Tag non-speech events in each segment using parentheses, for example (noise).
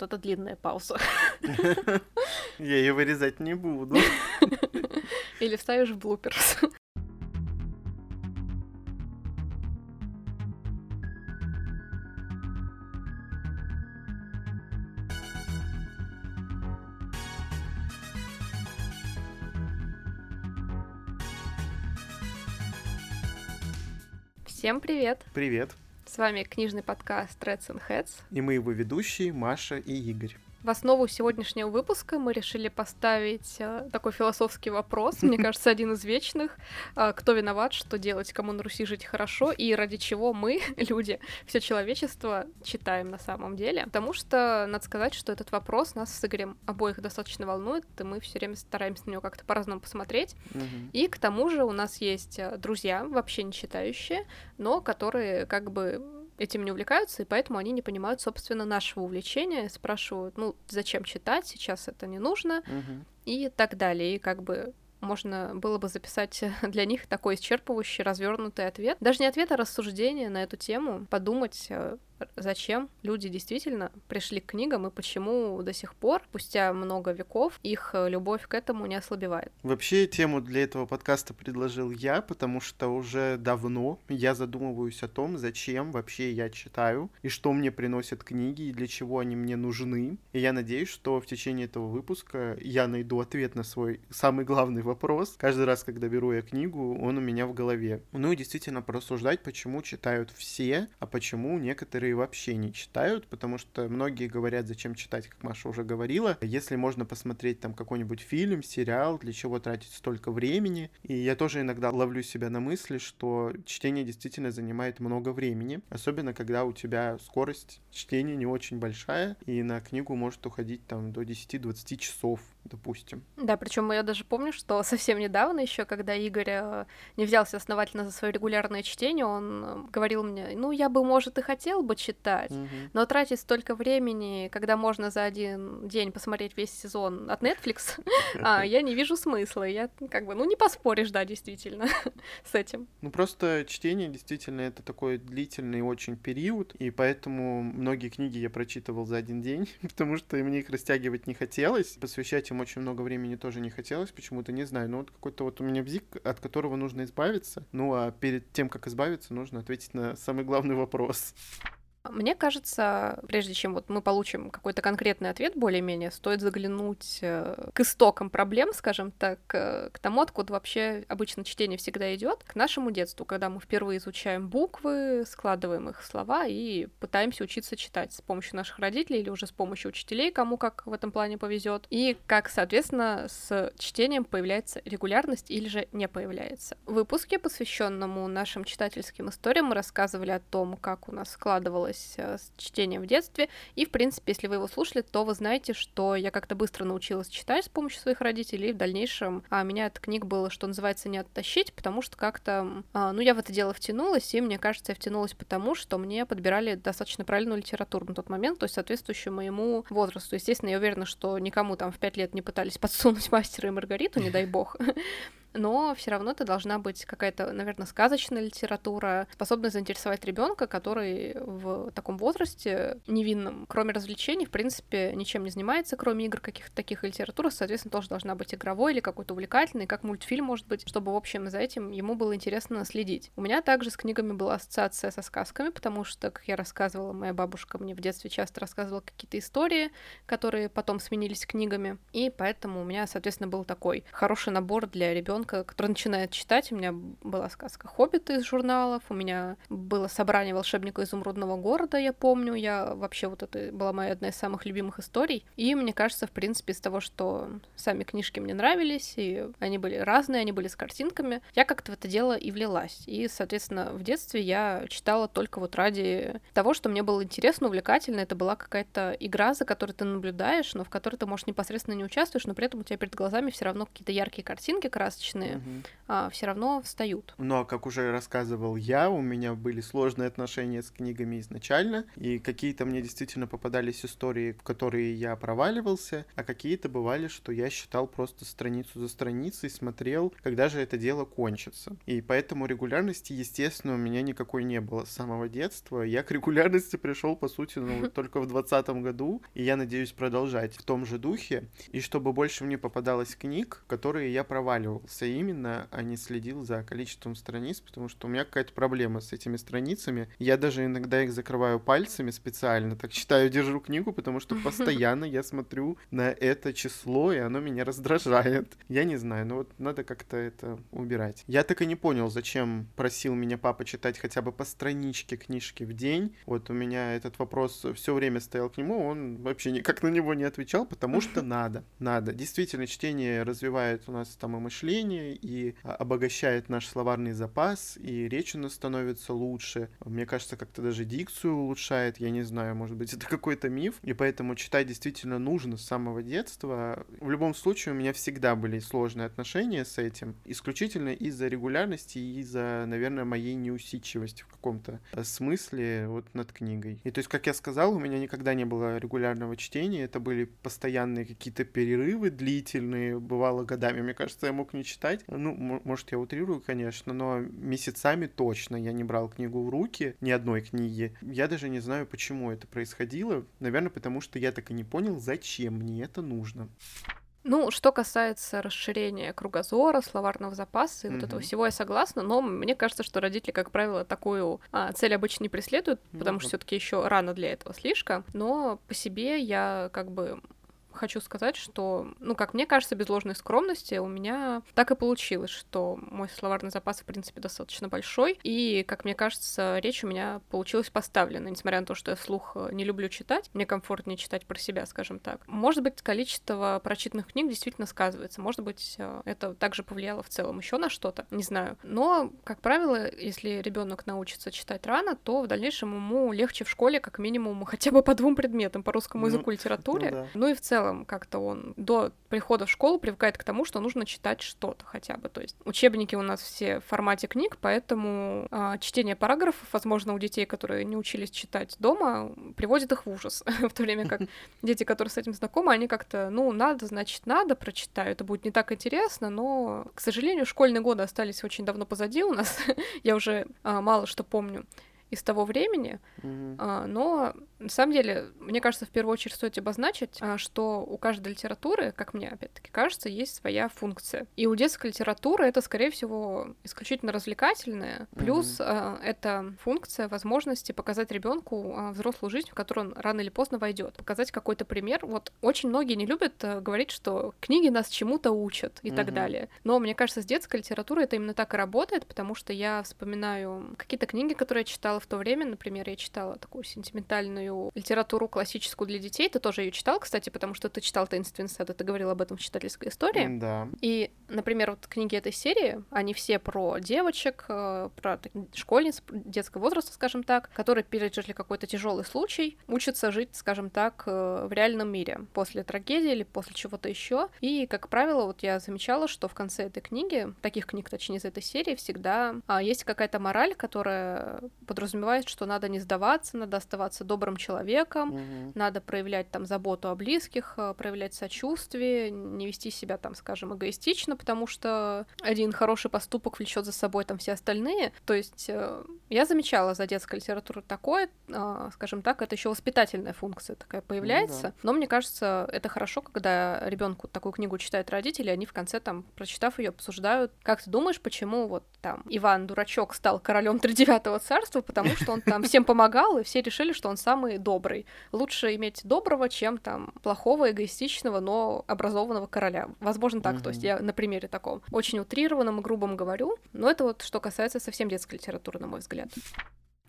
вот эта длинная пауза. (laughs) Я ее вырезать не буду. (laughs) Или вставишь в блуперс. Всем привет! Привет! С вами книжный подкаст Reds and Heads. И мы его ведущие Маша и Игорь. В основу сегодняшнего выпуска мы решили поставить э, такой философский вопрос, мне (laughs) кажется, один из вечных. Э, кто виноват, что делать, кому на Руси жить хорошо, и ради чего мы, (laughs) люди, все человечество, читаем на самом деле. Потому что, надо сказать, что этот вопрос нас с Игорем обоих достаточно волнует, и мы все время стараемся на него как-то по-разному посмотреть. И к тому же у нас есть э, друзья, вообще не читающие, но которые как бы этим не увлекаются, и поэтому они не понимают, собственно, нашего увлечения, спрашивают, ну, зачем читать, сейчас это не нужно, и так далее. И как бы можно было бы записать (laughs) для них такой исчерпывающий, развернутый ответ. Даже не ответ, а рассуждение на эту тему. Подумать, э, зачем люди действительно пришли к книгам и почему до сих пор, спустя много веков, их э, любовь к этому не ослабевает. Вообще тему для этого подкаста предложил я, потому что уже давно я задумываюсь о том, зачем вообще я читаю, и что мне приносят книги, и для чего они мне нужны. И я надеюсь, что в течение этого выпуска я найду ответ на свой самый главный вопрос. Каждый раз, когда беру я книгу, он у меня в голове. Ну и действительно порассуждать, почему читают все, а почему некоторые вообще не читают, потому что многие говорят, зачем читать, как Маша уже говорила. Если можно посмотреть там какой-нибудь фильм, сериал, для чего тратить столько времени. И я тоже иногда ловлю себя на мысли, что чтение действительно занимает много времени, особенно когда у тебя скорость чтения не очень большая, и на книгу может уходить там до 10-20 часов, допустим. Да, причем я даже помню, что (laughs) совсем недавно еще, когда Игорь э, не взялся основательно за свое регулярное чтение, он э, говорил мне, ну, я бы, может, и хотел бы читать, Мгм. но тратить столько времени, когда можно за один день посмотреть весь сезон от Netflix, (laughs) а, я не вижу смысла. Я как бы, ну, не поспоришь, да, действительно, (laughs) с этим. Ну, просто чтение действительно это такой длительный очень период, и поэтому многие книги я прочитывал за один день, потому что мне их растягивать не хотелось, посвящать им очень много времени тоже не хотелось, почему-то не знаю, ну вот какой-то вот у меня бзик, от которого нужно избавиться, ну а перед тем, как избавиться, нужно ответить на самый главный вопрос. Мне кажется, прежде чем вот мы получим какой-то конкретный ответ более-менее, стоит заглянуть э, к истокам проблем, скажем так, э, к тому, откуда вообще обычно чтение всегда идет, к нашему детству, когда мы впервые изучаем буквы, складываем их в слова и пытаемся учиться читать с помощью наших родителей или уже с помощью учителей, кому как в этом плане повезет, и как, соответственно, с чтением появляется регулярность или же не появляется. В выпуске, посвященному нашим читательским историям, мы рассказывали о том, как у нас складывалось э, с чтением в детстве. И, в принципе, если вы его слушали, то вы знаете, что я как-то быстро научилась читать с помощью своих родителей. И в дальнейшем а, меня эта книга была, что называется, не оттащить, потому что как-то, а, ну, я в это дело втянулась, и мне кажется, я втянулась потому, что мне подбирали достаточно правильную литературу на тот момент, то есть соответствующую моему возрасту. Естественно, я уверена, что никому там в пять лет не пытались подсунуть мастера и Маргариту, не дай бог (laughs) но все равно это должна быть какая-то, наверное, сказочная литература, способная заинтересовать ребенка, который в таком возрасте невинном, кроме развлечений, в принципе, ничем не занимается, кроме игр каких-то таких литератур, соответственно, тоже должна быть игровой или какой-то увлекательный, как мультфильм, может быть, чтобы, в общем, за этим ему было интересно следить. У меня также с книгами была ассоциация со сказками, потому что, как я рассказывала, моя бабушка мне в детстве часто рассказывала какие-то истории, которые потом сменились книгами, и поэтому у меня, соответственно, был такой хороший набор для ребенка ребенка, который начинает читать. У меня была сказка «Хоббит» из журналов, у меня было собрание волшебника изумрудного города, я помню. Я вообще вот это была моя одна из самых любимых историй. И мне кажется, в принципе, из того, что сами книжки мне нравились, и они были разные, они были с картинками, я как-то в это дело и влилась. И, соответственно, в детстве я читала только вот ради того, что мне было интересно, увлекательно. Это была какая-то игра, за которой ты наблюдаешь, но в которой ты, может, непосредственно не участвуешь, но при этом у тебя перед глазами все равно какие-то яркие картинки красочные, токсичные, угу. а, все равно встают. Но, как уже рассказывал я, у меня были сложные отношения с книгами изначально, и какие-то мне действительно попадались истории, в которые я проваливался, а какие-то бывали, что я считал просто страницу за страницей, смотрел, когда же это дело кончится. И поэтому регулярности, естественно, у меня никакой не было с самого детства. Я к регулярности пришел, по сути, ну, (laughs) только в 2020 году, и я надеюсь продолжать в том же духе, и чтобы больше мне попадалось книг, которые я проваливался именно, а не следил за количеством страниц, потому что у меня какая-то проблема с этими страницами. Я даже иногда их закрываю пальцами специально, так читаю, держу книгу, потому что (laughs) постоянно я смотрю на это число, и оно меня раздражает. Я не знаю, но вот надо как-то это убирать. Я так и не понял, зачем просил меня папа читать хотя бы по страничке книжки в день. Вот у меня этот вопрос все время стоял к нему, он вообще никак на него не отвечал, потому что (laughs) надо, надо. Действительно, чтение развивает у нас там и мышление, и обогащает наш словарный запас, и речь у нас становится лучше. Мне кажется, как-то даже дикцию улучшает, я не знаю, может быть, (laughs) это какой-то миф, и поэтому читать действительно нужно с самого детства. В любом случае, у меня всегда были сложные отношения с этим, исключительно из-за регулярности и из-за, наверное, моей неусидчивости в каком-то смысле вот над книгой. И то есть, как я сказал, у меня никогда не было регулярного чтения, это были постоянные какие-то перерывы длительные, бывало годами, мне кажется, я мог не читать. Ну, может, я утрирую, конечно, но месяцами точно я не брал книгу в руки, ни одной книги. Я даже не знаю, почему это происходило. Наверное, потому что я так и не понял, зачем мне это нужно. Ну, что касается расширения кругозора, словарного запаса и mm-hmm. вот этого всего, я согласна, но мне кажется, что родители, как правило, такую а, цель обычно не преследуют, потому mm-hmm. что все-таки еще рано для этого слишком. Но по себе я как бы хочу сказать, что, ну, как мне кажется, без ложной скромности у меня так и получилось, что мой словарный запас, в принципе, достаточно большой, и, как мне кажется, речь у меня получилась поставлена, несмотря на то, что я вслух э, не люблю читать, мне комфортнее читать про себя, скажем так. Может быть, количество прочитанных книг действительно сказывается, может быть, э, это также повлияло в целом еще на что-то, не знаю. Но, как правило, если ребенок научится читать рано, то в дальнейшем ему легче в школе, как минимум, (laughs) хотя бы по двум предметам, по русскому языку, ну, литературе, ну, да. ну и в целом целом как-то он до прихода в школу привыкает к тому, что нужно читать что-то хотя бы. То есть учебники у нас все в формате книг, поэтому а, чтение параграфов, возможно, у детей, которые не учились читать дома, приводит их в ужас. (laughs) в то время как (laughs) дети, которые с этим знакомы, они как-то, ну, надо, значит, надо, прочитаю. Это будет не так интересно, но, к сожалению, школьные годы остались очень давно позади у нас. (laughs) Я уже а, мало что помню из того времени, mm-hmm. а, но на самом деле, мне кажется, в первую очередь стоит обозначить, а, что у каждой литературы, как мне опять-таки кажется, есть своя функция. И у детской литературы это, скорее всего, исключительно развлекательная, плюс mm-hmm. это функция возможности показать ребенку а, взрослую жизнь, в которую он рано или поздно войдет, показать какой-то пример. Вот очень многие не любят а, говорить, что книги нас чему-то учат и mm-hmm. так далее. Но мне кажется, с детской литературой это именно так и работает, потому что я вспоминаю какие-то книги, которые я читала в то время, например, я читала такую сентиментальную литературу классическую для детей. Ты тоже ее читал, кстати, потому что ты читал «Таинственный сад», ты говорил об этом в читательской истории. Да. И, например, вот книги этой серии, они все про девочек, э, про школьниц детского возраста, скажем так, которые пережили какой-то тяжелый случай, учатся жить, скажем так, э, в реальном мире после трагедии или после чего-то еще. И, как правило, вот я замечала, что в конце этой книги, таких книг, точнее, из этой серии, всегда а, есть какая-то мораль, которая подразумевает подразумевает, что надо не сдаваться, надо оставаться добрым человеком, угу. надо проявлять там заботу о близких, э, проявлять сочувствие, не вести себя там, скажем, эгоистично, потому что один хороший поступок влечет за собой там все остальные. То есть э, я замечала за детской литературой такое, э, скажем так, это еще воспитательная функция такая появляется. Ну, да. Но мне кажется, это хорошо, когда ребенку такую книгу читают родители, они в конце там, прочитав ее, обсуждают, как ты думаешь, почему вот там Иван Дурачок стал королем тридевятого царства, потому потому что он там всем помогал, и все решили, что он самый добрый. Лучше иметь доброго, чем там плохого, эгоистичного, но образованного короля. Возможно, так. Mm-hmm. То есть я на примере таком очень утрированном и грубом говорю, но это вот что касается совсем детской литературы, на мой взгляд.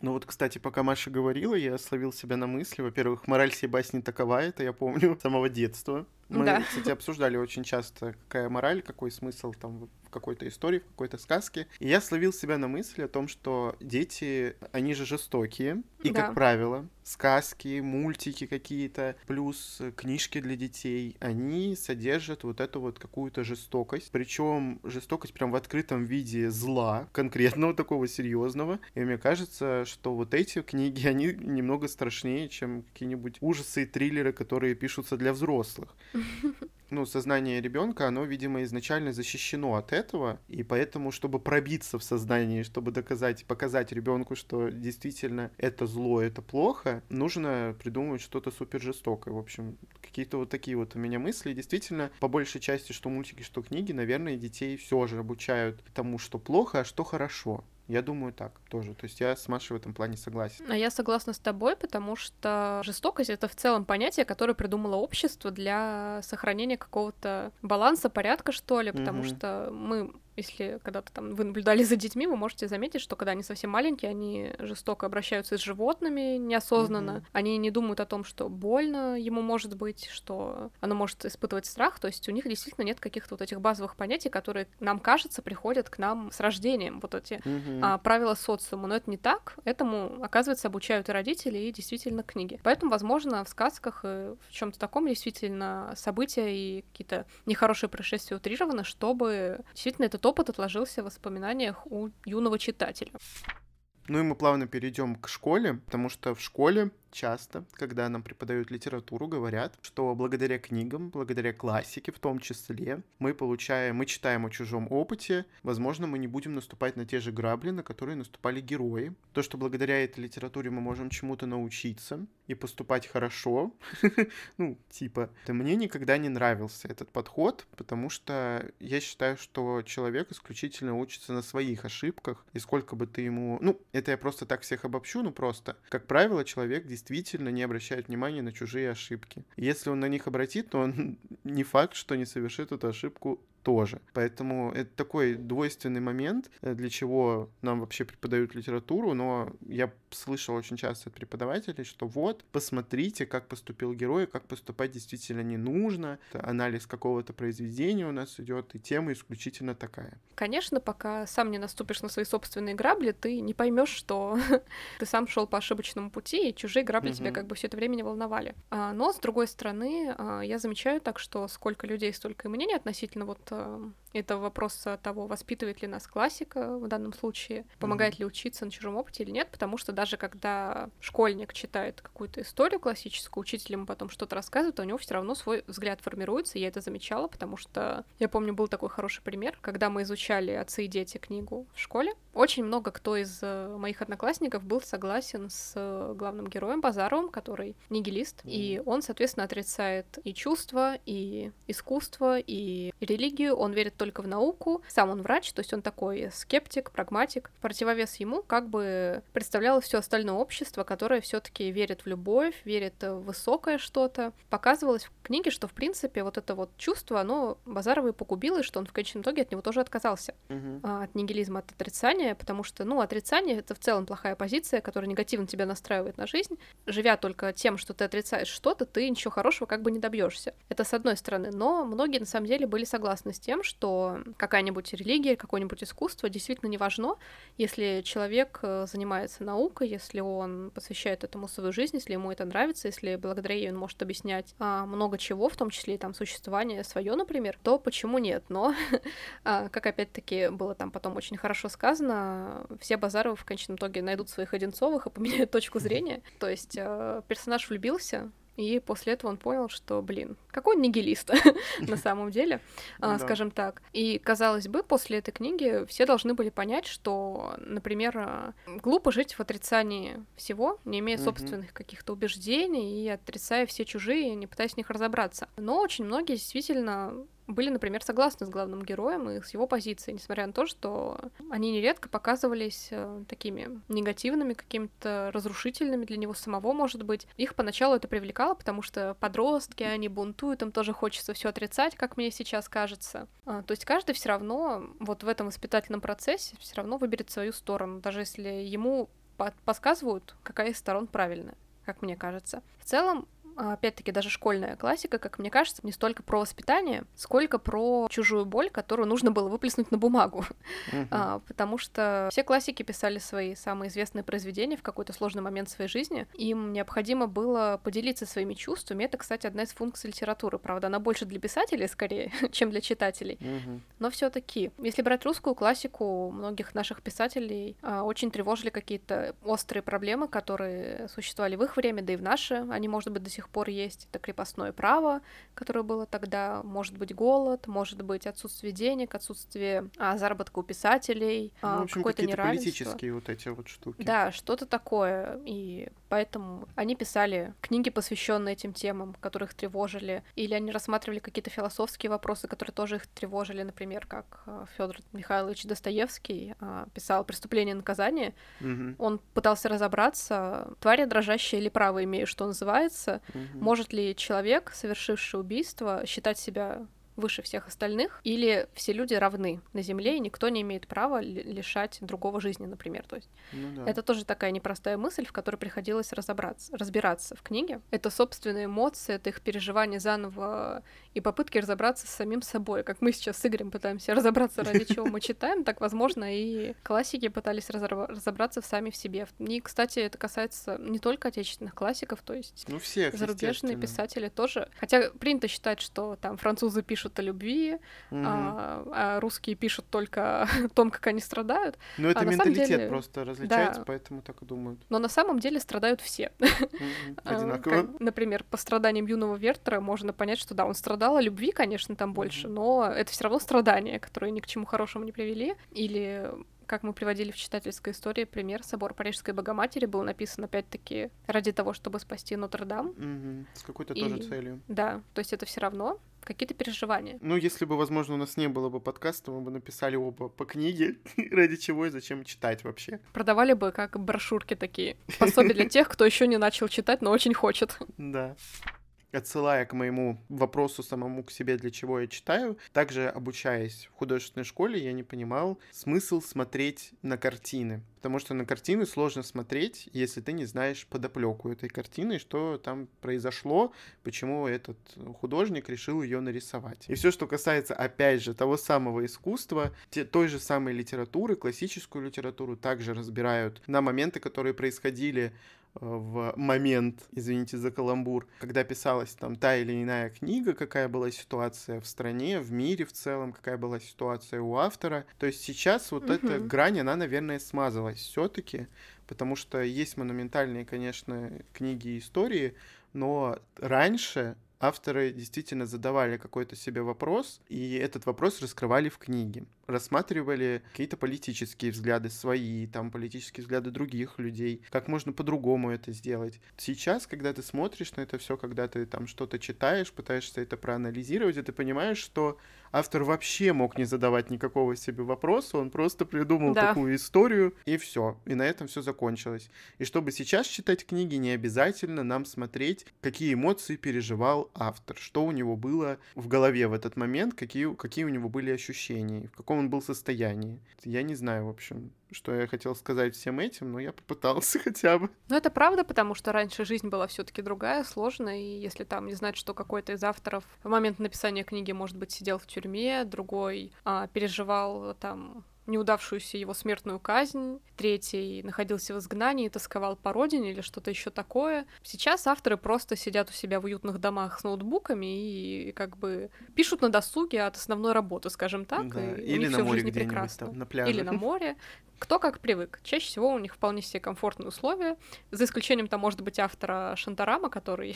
Ну вот, кстати, пока Маша говорила, я словил себя на мысли. Во-первых, мораль всей басни такова, это я помню с самого детства Мы, Да. кстати, обсуждали очень часто, какая мораль, какой смысл там в какой-то истории, в какой-то сказке. И я словил себя на мысли о том, что дети, они же жестокие. И, Да. как правило, сказки, мультики какие-то, плюс книжки для детей, они содержат вот эту вот какую-то жестокость. Причем жестокость прям в открытом виде зла, конкретного такого серьезного. И мне кажется, что вот эти книги, они немного страшнее, чем какие-нибудь ужасы и триллеры, которые пишутся для взрослых (laughs) ну, сознание ребенка, оно, видимо, изначально защищено от этого, и поэтому, чтобы пробиться в сознании, чтобы доказать, показать ребенку, что действительно это зло, это плохо, нужно придумывать что-то супер жестокое. В общем, какие-то вот такие вот у меня мысли. Действительно, по большей части, что мультики, что книги, наверное, детей все же обучают тому, что плохо, а что хорошо. Я думаю так тоже. То есть я с Машей в этом плане согласен. А я согласна с тобой, потому что жестокость это в целом понятие, которое придумало общество для сохранения какого-то баланса, порядка, что ли, потому Мгм. что мы если когда-то там вы наблюдали за детьми, вы можете заметить, что когда они совсем маленькие, они жестоко обращаются с животными неосознанно. Мгм. Они не думают о том, что больно ему может быть, что оно может испытывать страх. То есть у них действительно нет каких-то вот этих базовых понятий, которые, нам кажется, приходят к нам с рождением. Вот эти Мгм. а, правила социума. Но это не так. Этому, оказывается, обучают и родители, и действительно книги. Поэтому, возможно, в сказках и в чем-то таком действительно события и какие-то нехорошие происшествия утрированы, чтобы действительно этот опыт отложился в воспоминаниях у юного читателя. Ну и мы плавно перейдем к школе, потому что в школе часто, когда нам преподают литературу, говорят, что благодаря книгам, благодаря классике в том числе, мы получаем, мы читаем о чужом опыте, возможно, мы не будем наступать на те же грабли, на которые наступали герои. То, что благодаря этой литературе мы можем чему-то научиться и поступать хорошо, (laughs) ну, типа, мне никогда не нравился этот подход, потому что я считаю, что человек исключительно учится на своих ошибках, и сколько бы ты ему... Ну, это я просто так всех обобщу, ну просто, как правило, человек действительно не обращает внимания на чужие ошибки. Если он на них обратит, то он (laughs) не факт, что не совершит эту ошибку тоже. Поэтому это такой двойственный момент, э, для чего нам вообще преподают литературу, но я слышал очень часто от преподавателей, что вот, посмотрите, как поступил герой, как поступать действительно не нужно, анализ какого-то произведения у нас идет, и тема исключительно такая. Конечно, пока сам не наступишь на свои собственные грабли, ты не поймешь, что (laughs) ты сам шел по ошибочному пути, и чужие грабли тебя как бы все это время не волновали. А, но с другой стороны, а, я замечаю так, что сколько людей, столько и мнений относительно вот этого вопроса того, воспитывает ли нас классика в данном случае, помогает ли учиться на чужом опыте или нет, потому что даже когда школьник читает какую-то историю классическую, учитель ему потом что-то рассказывает, а у него все равно свой взгляд формируется, и я это замечала, потому что я помню, был такой хороший пример, когда мы изучали «Отцы и дети» книгу в школе, очень много кто из э, моих одноклассников был согласен с э, главным героем Базаровым, который нигилист, и он, соответственно, отрицает и чувства, и искусство, и религию, он верит только в науку, сам он врач, то есть он такой скептик, прагматик. В противовес ему как бы представлялось все остальное общество, которое все таки верит в любовь, верит в высокое что-то. Показывалось в книге, что, в принципе, вот это вот чувство, оно Базарова и погубило, и что он в конечном итоге от него тоже отказался. А, от нигилизма, от отрицания, потому что, ну, отрицание — это в целом плохая позиция, которая негативно тебя настраивает на жизнь. Живя только тем, что ты отрицаешь что-то, ты ничего хорошего как бы не добьешься. Это с одной стороны. Но многие, на самом деле, были согласны с тем, что какая-нибудь религия, какое-нибудь искусство действительно не важно, если человек э, занимается наукой, если он посвящает этому свою жизнь, если ему это нравится, если благодаря ей он может объяснять а, много чего, в том числе там существование свое, например, то почему нет? Но, (laughs) а, как опять-таки было там потом очень хорошо сказано, все Базаровы в конечном итоге найдут своих Одинцовых и поменяют точку зрения. То есть э, персонаж влюбился, и после этого он понял, что, блин, какой он нигилист (laughs) на самом деле, а, Да. скажем так. И, казалось бы, после этой книги все должны были понять, что, например, а, глупо жить в отрицании всего, не имея собственных каких-то убеждений и отрицая все чужие, не пытаясь в них разобраться. Но очень многие действительно были, например, согласны с главным героем и с его позицией, несмотря на то, что они нередко показывались э, такими негативными, какими-то разрушительными для него самого, может быть. Их поначалу это привлекало, потому что подростки, они бунтуют, им тоже хочется все отрицать, как мне сейчас кажется. А, то есть каждый все равно вот в этом воспитательном процессе все равно выберет свою сторону, даже если ему по- подсказывают, какая из сторон правильная, как мне кажется. В целом, опять-таки, даже школьная классика, как мне кажется, не столько про воспитание, сколько про чужую боль, которую нужно было выплеснуть на бумагу. Uh-huh. А, потому что все классики писали свои самые известные произведения в какой-то сложный момент своей жизни. Им необходимо было поделиться своими чувствами. Это, кстати, одна из функций литературы. Правда, она больше для писателей скорее, (laughs) чем для читателей. Uh-huh. Но все-таки, если брать русскую классику, многих наших писателей а, очень тревожили какие-то острые проблемы, которые существовали в их время, да и в наше. Они, может быть, до сих пор есть. Это крепостное право, которое было тогда, может быть, голод, может быть, отсутствие денег, отсутствие а, заработка у писателей, ну, в общем, какое-то неравенство. политические вот эти вот штуки. Да, что-то такое. И поэтому они писали книги, посвященные этим темам, которые их тревожили, или они рассматривали какие-то философские вопросы, которые тоже их тревожили, например, как а, Федор Михайлович Достоевский а, писал «Преступление и наказание». Угу. Он пытался разобраться, тварь дрожащая или право имею, что называется, угу. может ли человек, совершивший убийство, считать себя выше всех остальных, или все люди равны на Земле, и никто не имеет права лишать другого жизни, например. То есть ну, да. это тоже такая непростая мысль, в которой приходилось разобраться, разбираться в книге. Это собственные эмоции, это их переживание заново и попытки разобраться с самим собой. Как мы сейчас с Игорем пытаемся разобраться, ради чего мы читаем, так, возможно, и классики пытались разобраться сами в себе. И, кстати, это касается не только отечественных классиков, то есть ну, всех, зарубежные писатели тоже. Хотя принято считать, что там французы пишут о любви, угу. а, а русские пишут только о (laughs) том, как они страдают. Ну, это а менталитет деле... просто различается, да. поэтому так и думают. Но на самом деле страдают все. (laughs) А, Одинаково. Например, по страданиям юного Вертера можно понять, что да, он страдал о любви, конечно, там больше, но это все равно страдания, которые ни к чему хорошему не привели. Или как мы приводили в читательской истории пример, собор Парижской Богоматери был написан опять-таки ради того, чтобы спасти Нотр-Дам. Угу. С какой-то и... тоже целью. Да, то есть это все равно какие-то переживания. Ну, если бы, возможно, у нас не было бы подкаста, мы бы написали оба по книге, (laughs) ради чего и зачем читать вообще. Продавали бы как брошюрки такие, пособия для тех, кто еще не начал читать, но очень хочет. Да отсылая к моему вопросу самому к себе, для чего я читаю, также обучаясь в художественной школе, я не понимал смысл смотреть на картины. Потому что на картины сложно смотреть, если ты не знаешь подоплеку этой картины, что там произошло, почему этот художник решил ее нарисовать. И все, что касается, опять же, того самого искусства, те, той же самой литературы, классическую литературу также разбирают на моменты, которые происходили в момент, извините за каламбур, когда писалась там та или иная книга, какая была ситуация в стране, в мире в целом, какая была ситуация у автора. То есть сейчас вот угу. эта грань, она, наверное, смазалась все-таки, потому что есть монументальные, конечно, книги и истории, но раньше авторы действительно задавали какой-то себе вопрос, и этот вопрос раскрывали в книге. Рассматривали какие-то политические взгляды свои, там политические взгляды других людей, как можно по-другому это сделать. Сейчас, когда ты смотришь на это все, когда ты там что-то читаешь, пытаешься это проанализировать, и ты понимаешь, что автор вообще мог не задавать никакого себе вопроса, он просто придумал да. такую историю, и все. И на этом все закончилось. И чтобы сейчас читать книги, не обязательно нам смотреть, какие эмоции переживал автор, что у него было в голове в этот момент, какие, какие у него были ощущения, в каком он был состоянии. Я не знаю, в общем, что я хотел сказать всем этим, но я попытался (laughs) хотя бы. Ну, это правда, потому что раньше жизнь была все таки другая, сложная, и если там не знать, что какой-то из авторов в момент написания книги, может быть, сидел в тюрьме, другой а, переживал там неудавшуюся его смертную казнь, третий находился в изгнании, тосковал по родине или что-то еще такое. Сейчас авторы просто сидят у себя в уютных домах с ноутбуками и как бы пишут на досуге от основной работы, скажем так, да. и или у них на все море в жизни прекрасно. Там, на пляже. Или на море. Кто как привык. Чаще всего у них вполне себе комфортные условия, за исключением там, может быть, автора Шантарама, который...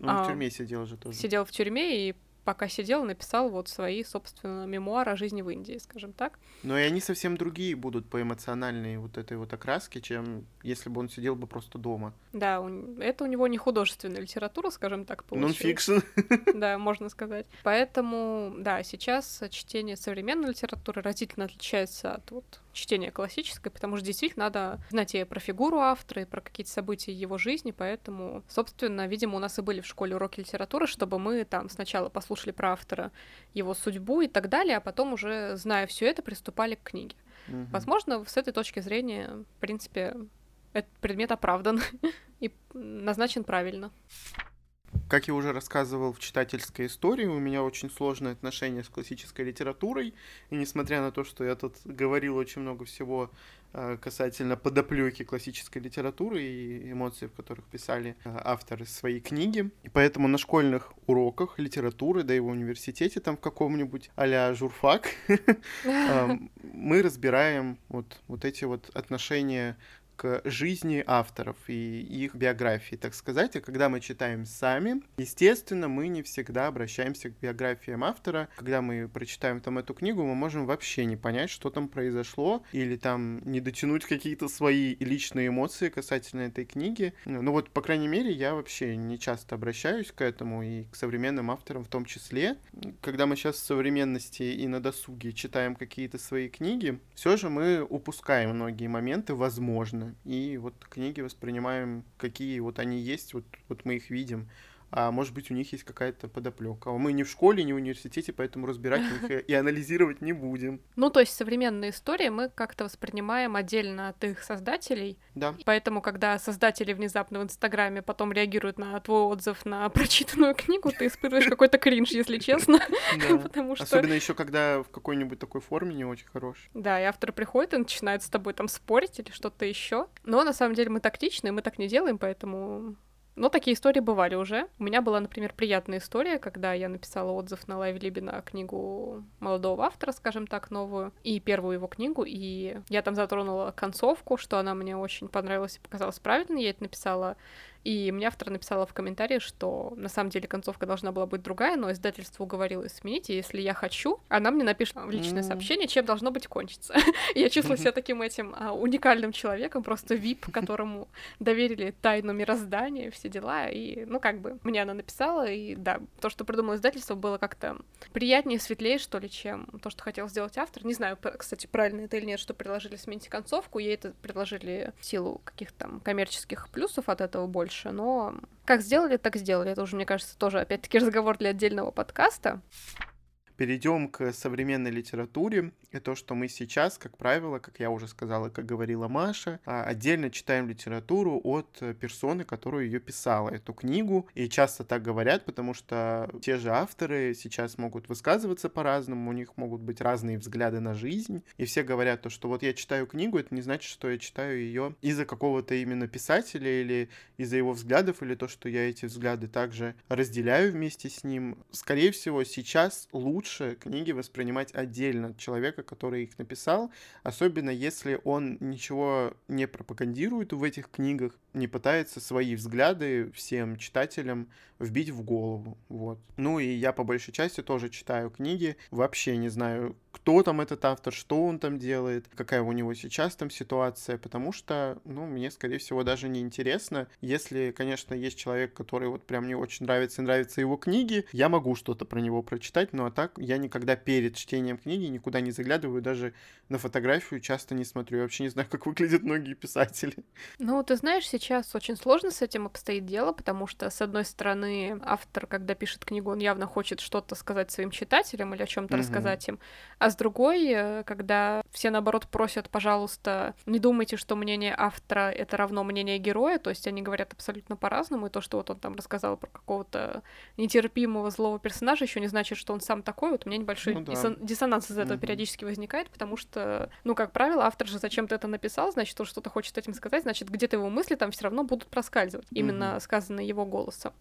Он в тюрьме сидел же тоже. Сидел в тюрьме и пока сидел, написал вот свои, собственно, мемуары о жизни в Индии, скажем так. Но и они совсем другие будут по эмоциональной вот этой вот окраске, чем если бы он сидел бы просто дома. Да, это у него не художественная литература, скажем так, получилось. Нонфикшн. (laughs) Да, можно сказать. Поэтому, да, сейчас чтение современной литературы разительно отличается от вот чтения классической, потому что действительно надо знать и про фигуру автора, и про какие-то события его жизни, поэтому, собственно, видимо, у нас и были в школе уроки литературы, чтобы мы там сначала послушали про автора, его судьбу и так далее, а потом уже, зная все это, приступали к книге. Угу. Возможно, с этой точки зрения, в принципе, этот предмет оправдан (laughs) и назначен правильно. Как я уже рассказывал в читательской истории, у меня очень сложное отношение с классической литературой, и несмотря на то, что я тут говорил очень много всего э, касательно подоплеки классической литературы и эмоций, в которых писали э, авторы свои книги. И поэтому на школьных уроках литературы, да и в университете там в каком-нибудь а журфак, (laughs) (laughs) мы разбираем вот, вот эти вот отношения к жизни авторов и их биографии, так сказать. И когда мы читаем сами, естественно, мы не всегда обращаемся к биографиям автора. Когда мы прочитаем там эту книгу, мы можем вообще не понять, что там произошло, или там не дотянуть какие-то свои личные эмоции касательно этой книги. Ну вот, по крайней мере, я вообще не часто обращаюсь к этому и к современным авторам в том числе. Когда мы сейчас в современности и на досуге читаем какие-то свои книги, все же мы упускаем многие моменты, возможно, и вот книги воспринимаем, какие вот они есть, вот, вот мы их видим а может быть у них есть какая-то подоплека. Мы не в школе, не в университете, поэтому разбирать их (laughs) и анализировать не будем. Ну, то есть современные истории мы как-то воспринимаем отдельно от их создателей. Да. Поэтому, когда создатели внезапно в Инстаграме потом реагируют на твой отзыв на (laughs) прочитанную книгу, ты испытываешь какой-то кринж, если честно. (laughs) Потому что... Особенно еще когда в какой-нибудь такой форме не очень хорош. Да, и автор приходит и начинает с тобой там спорить или что-то еще. Но на самом деле мы тактичны, мы так не делаем, поэтому но такие истории бывали уже. У меня была, например, приятная история, когда я написала отзыв на Лайв Либи на книгу молодого автора, скажем так, новую, и первую его книгу, и я там затронула концовку, что она мне очень понравилась и показалась правильной. Я это написала и мне автор написала в комментарии, что на самом деле концовка должна была быть другая, но издательство уговорило сменить, и если я хочу, она мне напишет в личное сообщение, чем должно быть кончиться. (laughs) я чувствую себя таким этим а, уникальным человеком, просто VIP, которому (laughs) доверили тайну мироздания, все дела, и, ну, как бы, мне она написала, и да, то, что придумало издательство, было как-то приятнее, светлее, что ли, чем то, что хотел сделать автор. Не знаю, кстати, правильно это или нет, что предложили сменить концовку, ей это предложили в силу каких-то там коммерческих плюсов от этого больше, больше, но как сделали, так сделали. Это уже, мне кажется, тоже, опять-таки, (laughs) разговор для отдельного подкаста перейдем к современной литературе. И то, что мы сейчас, как правило, как я уже сказала, как говорила Маша, а, отдельно читаем литературу от персоны, которая ее писала, эту книгу. И часто так говорят, потому что те же авторы сейчас могут высказываться по-разному, у них могут быть разные взгляды на жизнь. И все говорят то, что вот я читаю книгу, это не значит, что я читаю ее из-за какого-то именно писателя или из-за его взглядов, или то, что я эти взгляды также разделяю вместе с ним. Скорее всего, сейчас лучше книги воспринимать отдельно от человека, который их написал, особенно если он ничего не пропагандирует в этих книгах, не пытается свои взгляды всем читателям вбить в голову. Вот. Ну и я по большей части тоже читаю книги, вообще не знаю, кто там этот автор, что он там делает, какая у него сейчас там ситуация, потому что, ну, мне, скорее всего, даже не интересно. Если, конечно, есть человек, который вот прям мне очень нравится и нравятся его книги, я могу что-то про него прочитать, ну а так я никогда перед чтением книги никуда не заглядываю, даже на фотографию часто не смотрю. Я вообще не знаю, как выглядят многие писатели. Ну, ты знаешь, сейчас очень сложно с этим обстоит дело, потому что, с одной стороны, автор, когда пишет книгу, он явно хочет что-то сказать своим читателям или о чем-то угу. рассказать им, а с другой, э, когда все, наоборот, просят, пожалуйста, не думайте, что мнение автора — это равно мнение героя, то есть они говорят абсолютно по-разному, и то, что вот он там рассказал про какого-то нетерпимого злого персонажа, еще не значит, что он сам такой. Вот у меня небольшой ну, да. диссонанс из этого угу. периодически возникает, потому что, ну, как правило, автор же зачем-то это написал, значит, он что-то хочет этим сказать, значит, где-то его мысли там все равно будут проскальзывать, именно угу. сказанные его голосом.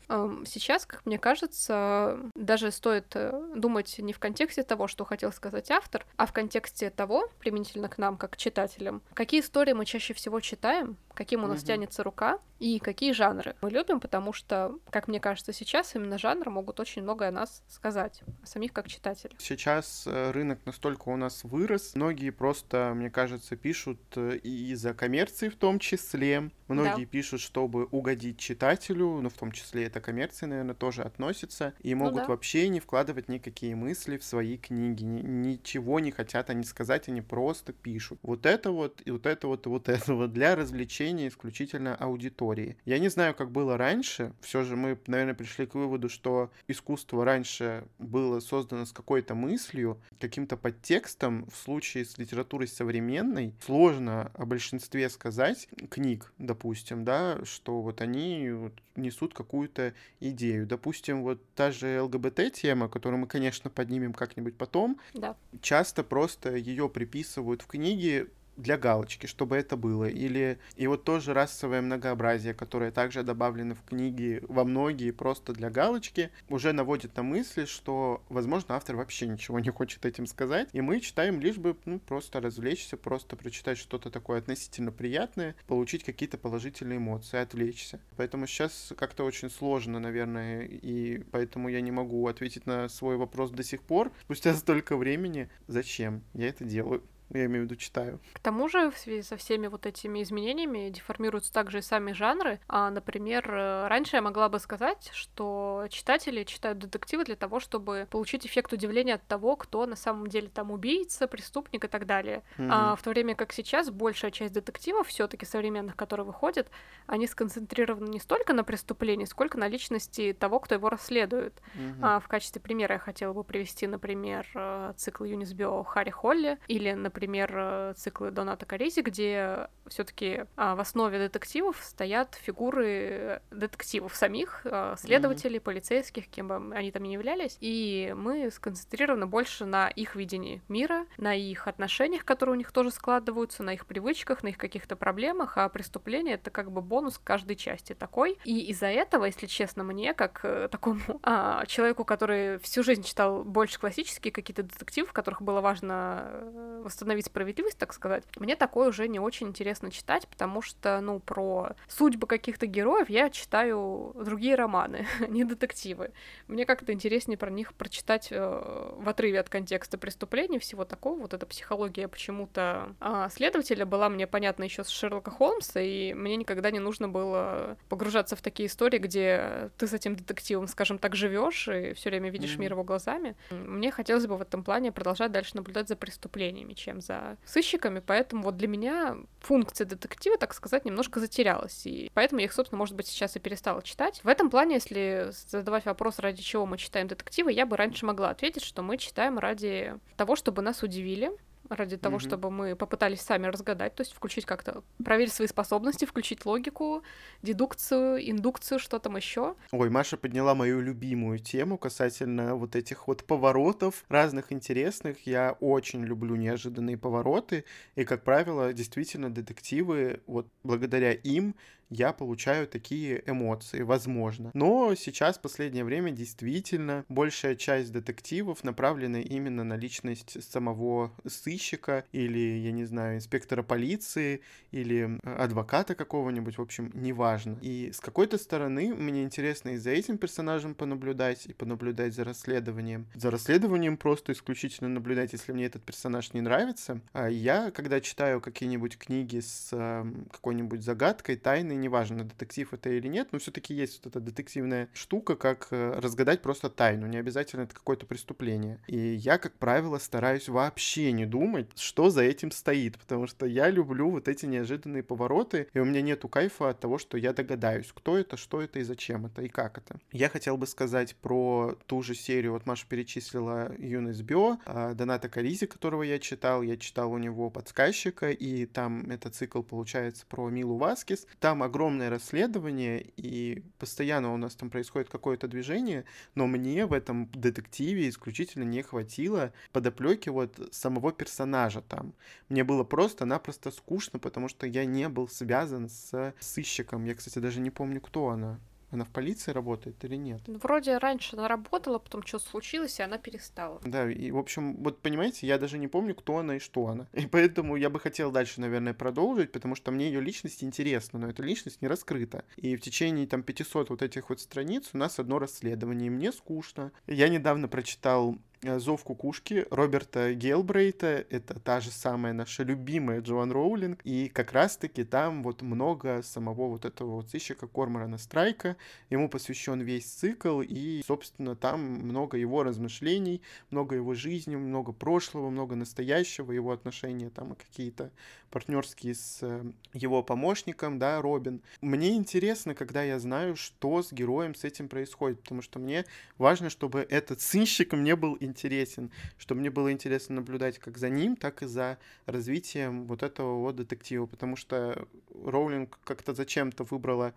Сейчас, как мне кажется, даже стоит э, думать не в контексте того, что хотел сказать автор, а в контексте того, применительно к нам, как читателям, какие истории мы чаще всего читаем, каким у нас угу. тянется рука и какие жанры мы любим, потому что, как мне кажется, сейчас именно жанры могут очень многое о нас сказать, о самих как читателях. Сейчас э, рынок настолько у нас вырос, многие просто, мне кажется, пишут э, и из-за коммерции в том числе, многие да. пишут, чтобы угодить читателю, ну, в том числе это коммерция, наверное, тоже относится, и ну могут ну, да. вообще не вкладывать никакие мысли в свои книги, ни, ничего не хотят они сказать, они просто пишут. Вот это вот, и вот это вот, и вот это вот для развлечения привлечения исключительно аудитории. Я не знаю, как было раньше, все же мы, наверное, пришли к выводу, что искусство раньше было создано с какой-то мыслью, каким-то подтекстом. В случае с литературой современной сложно о большинстве сказать книг, допустим, да, что вот они вот несут какую-то идею. Допустим, вот та же ЛГБТ-тема, которую мы, конечно, поднимем как-нибудь потом, да. часто просто ее приписывают в книге для галочки, чтобы это было. Или и вот тоже расовое многообразие, которое также добавлено в книги во многие просто для галочки, уже наводит на мысли, что, возможно, автор вообще ничего не хочет этим сказать, и мы читаем лишь бы ну, просто развлечься, просто прочитать что-то такое относительно приятное, получить какие-то положительные эмоции, отвлечься. Поэтому сейчас как-то очень сложно, наверное, и поэтому я не могу ответить на свой вопрос до сих пор, спустя столько времени, зачем я это делаю. Я имею в виду читаю. К тому же, в связи со всеми вот этими изменениями деформируются также и сами жанры. А, например, э, раньше я могла бы сказать, что читатели читают детективы для того, чтобы получить эффект удивления от того, кто на самом деле там убийца, преступник и так далее. Mm-hmm. А в то время как сейчас большая часть детективов, все-таки современных, которые выходят, они сконцентрированы не столько на преступлении, сколько на личности того, кто его расследует. Mm-hmm. А, в качестве примера я хотела бы привести, например, э, цикл Юнис Био Харри Холли или, например, например, э, циклы Доната Каризи, где все-таки а, в основе детективов стоят фигуры детективов самих, а, следователей, mm-hmm. полицейских, кем бы они там ни являлись, и мы сконцентрированы больше на их видении мира, на их отношениях, которые у них тоже складываются, на их привычках, на их каких-то проблемах, а преступление — это как бы бонус каждой части такой. И из-за этого, если честно, мне, как э, такому (laughs) а, человеку, который всю жизнь читал больше классические какие-то детективы, в которых было важно э, восстановить восстановить справедливость, так сказать, мне такое уже не очень интересно читать, потому что, ну, про судьбы каких-то героев я читаю другие романы, (laughs) не детективы. Мне как-то интереснее про них прочитать э, в отрыве от контекста преступлений, всего такого. Вот эта психология почему-то э, следователя была мне понятна еще с Шерлока Холмса, и мне никогда не нужно было погружаться в такие истории, где ты с этим детективом, скажем так, живешь и все время видишь mm-hmm. мир его глазами. Мне хотелось бы в этом плане продолжать дальше наблюдать за преступлениями, чем чем за сыщиками, поэтому вот для меня функция детектива, так сказать, немножко затерялась, и поэтому я их, собственно, может быть, сейчас и перестала читать. В этом плане, если задавать вопрос, ради чего мы читаем детективы, я бы раньше могла ответить, что мы читаем ради того, чтобы нас удивили, ради того, mm-hmm. чтобы мы попытались сами разгадать, то есть включить как-то, проверить свои способности, включить логику, дедукцию, индукцию, что там еще. Ой, Маша подняла мою любимую тему касательно вот этих вот поворотов разных интересных. Я очень люблю неожиданные повороты, и, как правило, действительно детективы, вот благодаря им я получаю такие эмоции, возможно. Но сейчас, в последнее время, действительно, большая часть детективов направлена именно на личность самого сыщика или, я не знаю, инспектора полиции или адвоката какого-нибудь, в общем, неважно. И с какой-то стороны мне интересно и за этим персонажем понаблюдать, и понаблюдать за расследованием. За расследованием просто исключительно наблюдать, если мне этот персонаж не нравится. А я, когда читаю какие-нибудь книги с э, какой-нибудь загадкой, тайной, неважно, детектив это или нет, но все-таки есть вот эта детективная штука, как э, разгадать просто тайну, не обязательно это какое-то преступление. И я, как правило, стараюсь вообще не думать, что за этим стоит, потому что я люблю вот эти неожиданные повороты, и у меня нету кайфа от того, что я догадаюсь, кто это, что это и зачем это, и как это. Я хотел бы сказать про ту же серию, вот Маша перечислила Юность Био, а, Доната Каризи, которого я читал, я читал у него подсказчика, и там этот цикл получается про Милу Васкис. Там огромное расследование, и постоянно у нас там происходит какое-то движение, но мне в этом детективе исключительно не хватило подоплеки вот самого персонажа там. Мне было просто-напросто скучно, потому что я не был связан с сыщиком. Я, кстати, даже не помню, кто она. Она в полиции работает или нет? Ну, вроде раньше она работала, потом что-то случилось, и она перестала. Да, и, в общем, вот понимаете, я даже не помню, кто она и что она. (laughs) И поэтому я бы хотел дальше, наверное, продолжить, потому что мне ее личность интересна, но эта личность не раскрыта. И в течение там 500 вот этих вот страниц у нас одно расследование, и мне скучно. Я недавно прочитал «Зов кукушки» Роберта Гелбрейта. Это та же самая наша любимая Джоан Роулинг. И как раз-таки там вот много самого вот этого вот сыщика Корморана Страйка. Ему посвящен весь цикл, и, собственно, там много его размышлений, много его жизни, много прошлого, много настоящего, его отношения там какие-то партнерские с э, его помощником, да, Робин. Мне интересно, когда я знаю, что с героем с этим происходит, потому что мне важно, чтобы этот сынщик мне был интересен, чтобы мне было интересно наблюдать как за ним, так и за развитием вот этого вот детектива, потому что Роулинг как-то зачем-то выбрала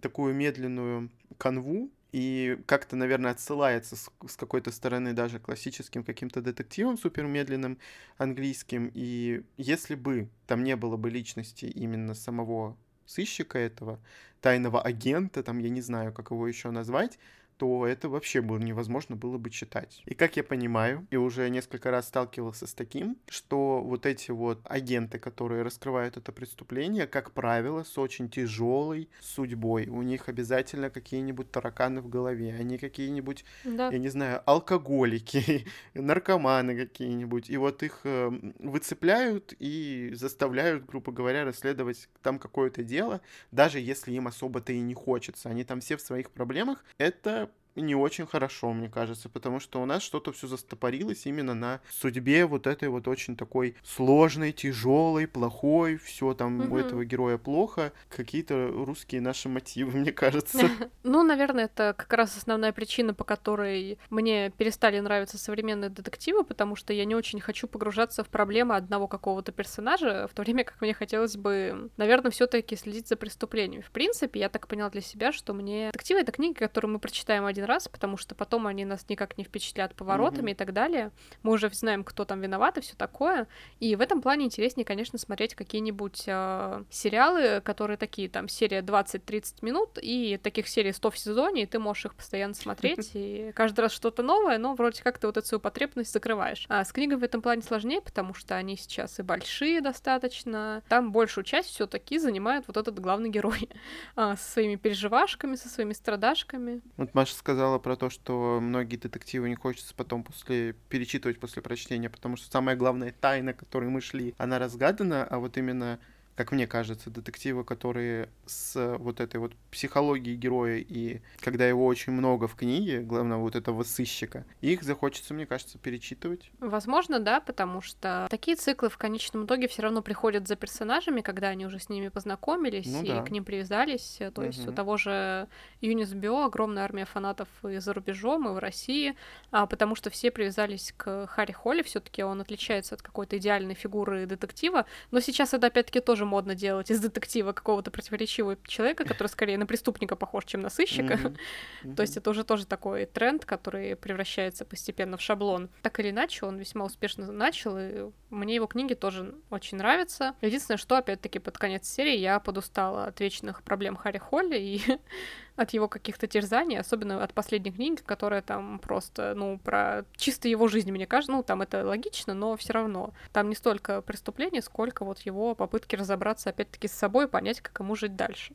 такую медленную канву, и как-то, наверное, отсылается с, с какой-то стороны даже классическим каким-то детективом супермедленным английским. И если бы там не было бы личности именно самого сыщика этого, тайного агента, там, я не знаю, как его еще назвать, то это вообще было невозможно было бы читать. И как я понимаю, и уже несколько раз сталкивался с таким, что вот эти вот агенты, которые раскрывают это преступление, как правило, с очень тяжелой судьбой. У них обязательно какие-нибудь тараканы в голове, они какие-нибудь, да. я не знаю, алкоголики, (laughs) наркоманы какие-нибудь. И вот их э, выцепляют и заставляют, грубо говоря, расследовать там какое-то дело, даже если им особо-то и не хочется. Они там все в своих проблемах. Это не очень хорошо, мне кажется, потому что у нас что-то все застопорилось именно на судьбе вот этой вот очень такой сложной, тяжелой, плохой, все там угу. у этого героя плохо, какие-то русские наши мотивы, (laughs) мне кажется. (laughs) Ну, наверное, это как раз основная причина, по которой мне перестали нравиться современные детективы, потому что я не очень хочу погружаться в проблемы одного какого-то персонажа, в то время как мне хотелось бы, наверное, все-таки следить за преступлениями. В принципе, я так поняла для себя, что мне детективы — это книги, которые мы прочитаем один раз, потому что потом они нас никак не впечатлят поворотами mm-hmm. и так далее. Мы уже знаем, кто там виноват и все такое. И в этом плане интереснее, конечно, смотреть какие-нибудь э, сериалы, которые такие, там, серия 20-30 минут, и таких серий 100 в сезоне, и ты можешь их постоянно смотреть, (laughs) и каждый раз что-то новое, но вроде как ты вот эту свою потребность закрываешь. А с книгами в этом плане сложнее, потому что они сейчас и большие достаточно. Там большую часть все таки занимает вот этот главный герой (laughs) а, со своими переживашками, со своими страдашками. Вот Маша сказала, сказала про то, что многие детективы не хочется потом после перечитывать после прочтения, потому что самая главная тайна, которой мы шли, она разгадана, а вот именно как мне кажется, детективы, которые с вот этой вот психологией героя и когда его очень много в книге, главное вот этого сыщика, их захочется, мне кажется, перечитывать. Возможно, да, потому что такие циклы в конечном итоге все равно приходят за персонажами, когда они уже с ними познакомились ну, и да. к ним привязались. То угу. есть у того же Юнис Био огромная армия фанатов и за рубежом, и в России, а, потому что все привязались к Харри Холли, все-таки он отличается от какой-то идеальной фигуры детектива, но сейчас это опять-таки тоже модно делать из детектива какого-то противоречивого человека, который скорее на преступника похож, чем на сыщика. Mm-hmm. (laughs) Mm-hmm. То есть это уже тоже такой тренд, который превращается постепенно в шаблон. Так или иначе, он весьма успешно начал, и мне его книги тоже очень нравятся. Единственное, что, опять-таки, под конец серии я подустала от вечных проблем Харри Холли и (laughs) от его каких-то терзаний, особенно от последней книги, которая там просто, ну, про чисто его жизнь, мне кажется, ну, там это логично, но все равно. Там не столько преступлений, сколько вот его попытки разобраться, опять-таки, с собой, понять, как ему жить дальше.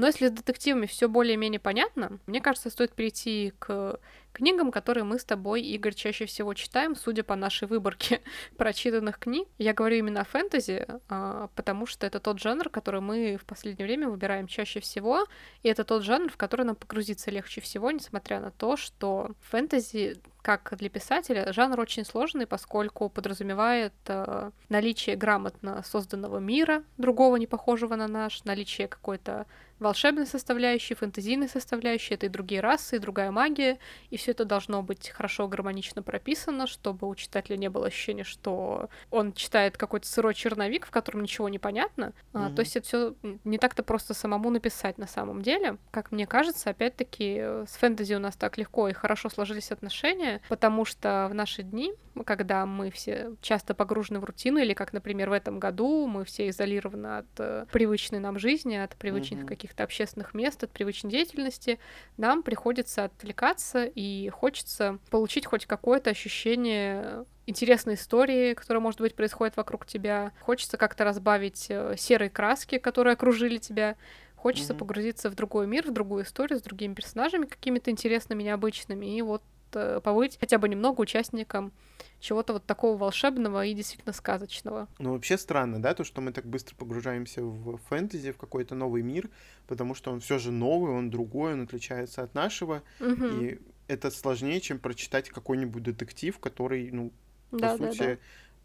Но если с детективами все более-менее понятно, мне кажется, стоит перейти к книгам, которые мы с тобой, Игорь, чаще всего читаем, судя по нашей выборке (laughs) прочитанных книг. Я говорю именно о фэнтези, а, потому что это тот жанр, который мы в последнее время выбираем чаще всего, и это тот жанр, в который нам погрузиться легче всего, несмотря на то, что фэнтези как для писателя, жанр очень сложный, поскольку подразумевает э, наличие грамотно созданного мира, другого не похожего на наш, наличие какой-то волшебной составляющей, фэнтезийной составляющей, это и другие расы, и другая магия, и все это должно быть хорошо гармонично прописано, чтобы у читателя не было ощущения, что он читает какой-то сырой черновик, в котором ничего не понятно. Mm-hmm. А, то есть это все не так-то просто самому написать на самом деле. Как мне кажется, опять-таки, с фэнтези у нас так легко и хорошо сложились отношения, потому что в наши дни, когда мы все часто погружены в рутину, или как, например, в этом году мы все изолированы от э, привычной нам жизни, от привычных mm-hmm. Каких-то общественных мест, от привычной деятельности, нам приходится отвлекаться и хочется получить хоть какое-то ощущение интересной истории, которая, может быть, происходит вокруг тебя. Хочется как-то разбавить э, серые краски, которые окружили тебя. Хочется mm-hmm. погрузиться в другой мир, в другую историю с другими персонажами какими-то интересными, необычными. И вот побыть хотя бы немного участником чего-то вот такого волшебного и действительно сказочного. Ну, вообще странно, да, то, что мы так быстро погружаемся в фэнтези, в какой-то новый мир, потому что он все же новый, он другой, он отличается от нашего, угу. и это сложнее, чем прочитать какой-нибудь детектив, который, ну, да, по сути, да, да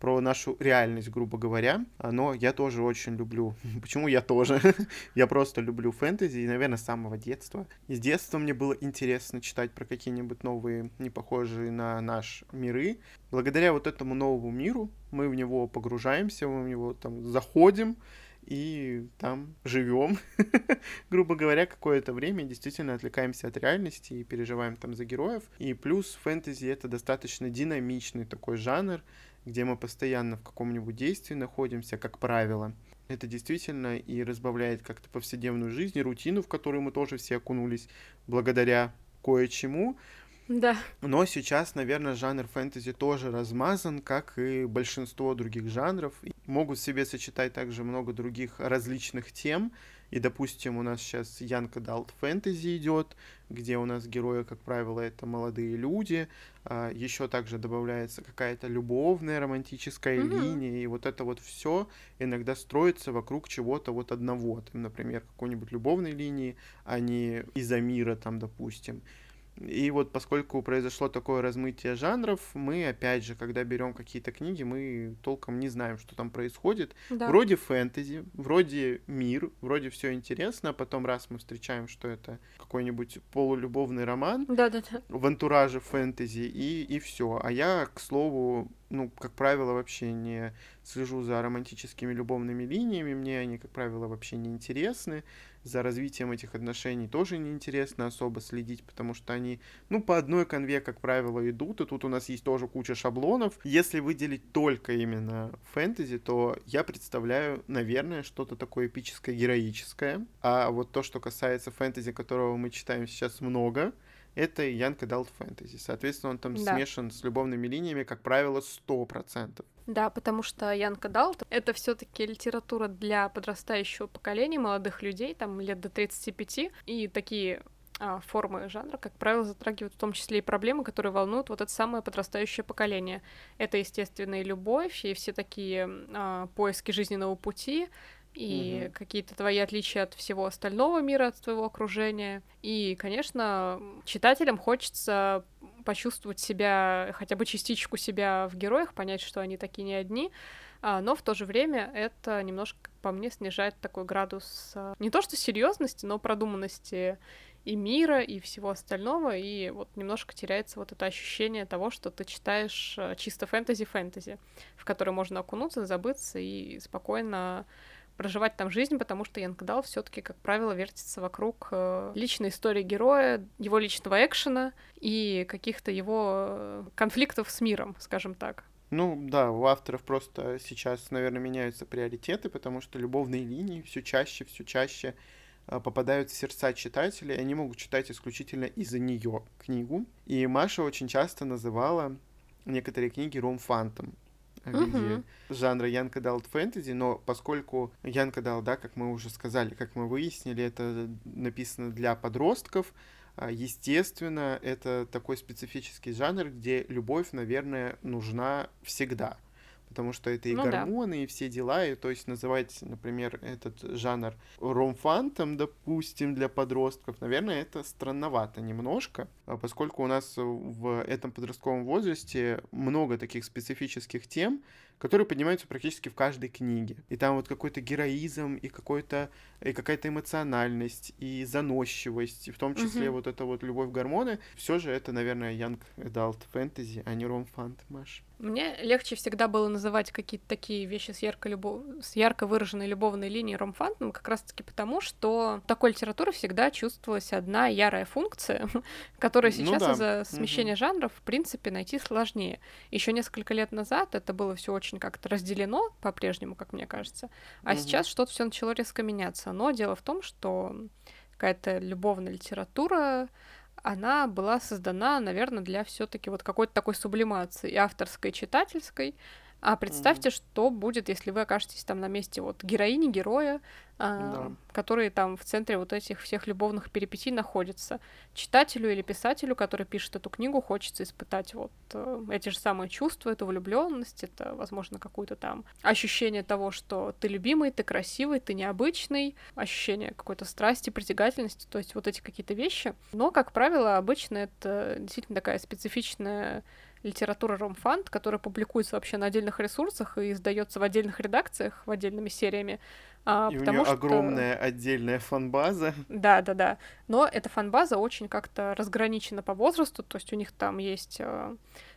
про нашу реальность, грубо говоря. Но я тоже очень люблю. (laughs) Почему я тоже? (laughs) я просто люблю фэнтези, и, наверное, с самого детства. И с детства мне было интересно читать про какие-нибудь новые, не похожие на наш миры. Благодаря вот этому новому миру мы в него погружаемся, мы в него там заходим, и там живем, (laughs) грубо говоря, какое-то время, действительно отвлекаемся от реальности и переживаем там за героев. И плюс фэнтези это достаточно динамичный такой жанр, где мы постоянно в каком-нибудь действии находимся, как правило. Это действительно и разбавляет как-то повседневную жизнь, и рутину, в которую мы тоже все окунулись благодаря кое-чему. Да. Но сейчас, наверное, жанр фэнтези тоже размазан, как и большинство других жанров. Могут в себе сочетать также много других различных тем, и, допустим, у нас сейчас Young Adult Fantasy идет, где у нас герои, как правило, это молодые люди. А, еще также добавляется какая-то любовная романтическая mm-hmm. линия, и вот это вот все иногда строится вокруг чего-то вот одного. Там, например, какой-нибудь любовной линии, а не из-за мира, там, допустим. И вот поскольку произошло такое размытие жанров, мы, опять же, когда берем какие-то книги, мы толком не знаем, что там происходит. Да. Вроде фэнтези, вроде мир, вроде все интересно, а потом раз мы встречаем, что это какой-нибудь полулюбовный роман да, да, да. в антураже фэнтези, и, и все. А я, к слову, ну, как правило, вообще не слежу за романтическими любовными линиями, мне они, как правило, вообще не интересны за развитием этих отношений тоже неинтересно особо следить, потому что они, ну, по одной конве, как правило, идут, и тут у нас есть тоже куча шаблонов. Если выделить только именно фэнтези, то я представляю, наверное, что-то такое эпическое, героическое. А вот то, что касается фэнтези, которого мы читаем сейчас много, это Young Adult Fantasy. Соответственно, он там да. смешан с любовными линиями, как правило, 100%. Да, потому что Young Adult — это все таки литература для подрастающего поколения, молодых людей, там, лет до 35, и такие а, формы жанра, как правило, затрагивают в том числе и проблемы, которые волнуют вот это самое подрастающее поколение. Это, естественно, и любовь, и все такие а, поиски жизненного пути, и угу. какие-то твои отличия от всего остального мира, от твоего окружения. И, конечно, читателям хочется почувствовать себя, хотя бы частичку себя в героях, понять, что они такие не одни, а, но в то же время это немножко, по мне, снижает такой градус а, не то что серьезности, но продуманности и мира, и всего остального, и вот немножко теряется вот это ощущение того, что ты читаешь а, чисто фэнтези-фэнтези, в который можно окунуться, забыться и спокойно проживать там жизнь, потому что Янкдал все таки как правило, вертится вокруг э, личной истории героя, его личного экшена и каких-то его э, конфликтов с миром, скажем так. Ну да, у авторов просто сейчас, наверное, меняются приоритеты, потому что любовные линии все чаще, все чаще э, попадают в сердца читателей, они могут читать исключительно из-за нее книгу. И Маша очень часто называла некоторые книги ром-фантом в виде жанра Young Adult Fantasy, но поскольку Young Adult, да, как мы уже сказали, как мы выяснили, это написано для подростков, а, естественно, это такой специфический жанр, где любовь, наверное, нужна всегда потому что это и ну, гормоны, да. и все дела, и то есть называть, например, этот жанр ромфантом, допустим, для подростков, наверное, это странновато немножко, а поскольку у нас в этом подростковом возрасте много таких специфических тем, которые поднимаются практически в каждой книге. И там вот какой-то героизм, и какой-то и какая-то эмоциональность, и заносчивость, и в том числе угу. вот эта вот любовь гормоны. Все же это, наверное, young adult fantasy, а не rom-фант, Маш. Мне легче всегда было называть какие-то такие вещи с ярко, любов... с ярко выраженной любовной линией ромфантом, как раз-таки потому, что в такой литературе всегда чувствовалась одна ярая функция, (laughs) которую ну сейчас ну, да. из-за смещения угу. жанров, в принципе, найти сложнее. Еще несколько лет назад это было все очень как-то разделено по-прежнему, как мне кажется, а угу. сейчас что-то все начало резко меняться. Но дело в том, что какая-то любовная литература она была создана, наверное, для все-таки вот какой-то такой сублимации и авторской, и читательской. А представьте, mm-hmm. что будет, если вы окажетесь там на месте вот героини, героя, а, да. которые там в центре вот этих всех любовных перипетий находятся. Читателю или писателю, который пишет эту книгу, хочется испытать вот э, эти же самые чувства, эту влюбленность, это, возможно, какое-то там ощущение того, что ты любимый, ты красивый, ты необычный, ощущение какой-то страсти, притягательности, то есть вот эти какие-то вещи. Но, как правило, обычно это действительно такая специфичная литература Ромфанд, которая публикуется вообще на отдельных ресурсах и издается в отдельных редакциях, в отдельными сериями. А, и потому у нее что... огромная отдельная фанбаза. Да, да, да. Но эта фанбаза очень как-то разграничена по возрасту, то есть у них там есть э,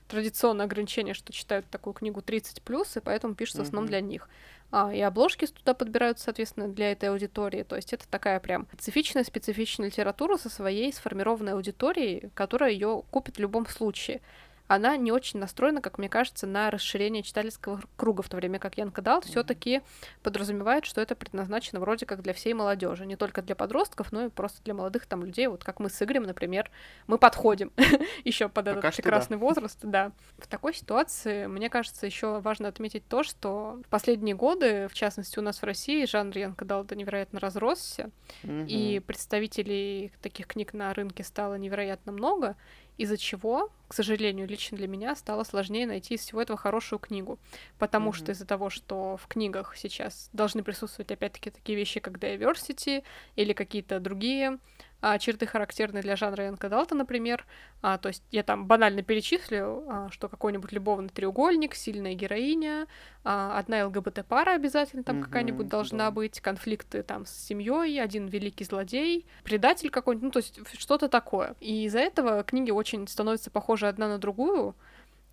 традиционное ограничение, что читают такую книгу 30 плюс, и поэтому пишется в основном для них. А, и обложки туда подбираются, соответственно, для этой аудитории. То есть это такая прям специфичная, специфичная литература со своей сформированной аудиторией, которая ее купит в любом случае она не очень настроена, как мне кажется, на расширение читательского круга, в то время как Янка Далт mm-hmm. все-таки подразумевает, что это предназначено вроде как для всей молодежи, не только для подростков, но и просто для молодых там людей, вот как мы с Игорем, например, мы подходим (laughs) еще под этот прекрасный возраст, да. В такой ситуации, мне кажется, еще важно отметить то, что в последние годы, в частности у нас в России, жанр Янка Далта невероятно разросся, и представителей таких книг на рынке стало невероятно много, из-за чего, к сожалению, лично для меня стало сложнее найти из всего этого хорошую книгу, потому mm-hmm. что из-за того, что в книгах сейчас должны присутствовать опять-таки такие вещи, как diversity или какие-то другие а, черты характерные для жанра Янка Далта, например. А, то есть я там банально перечислю, а, что какой-нибудь любовный треугольник, сильная героиня, а, одна ЛГБТ-пара обязательно там mm-hmm, какая-нибудь должна да. быть, конфликты там с семьей, один великий злодей, предатель какой-нибудь, ну то есть что-то такое. И из-за этого книги очень становятся похожи одна на другую,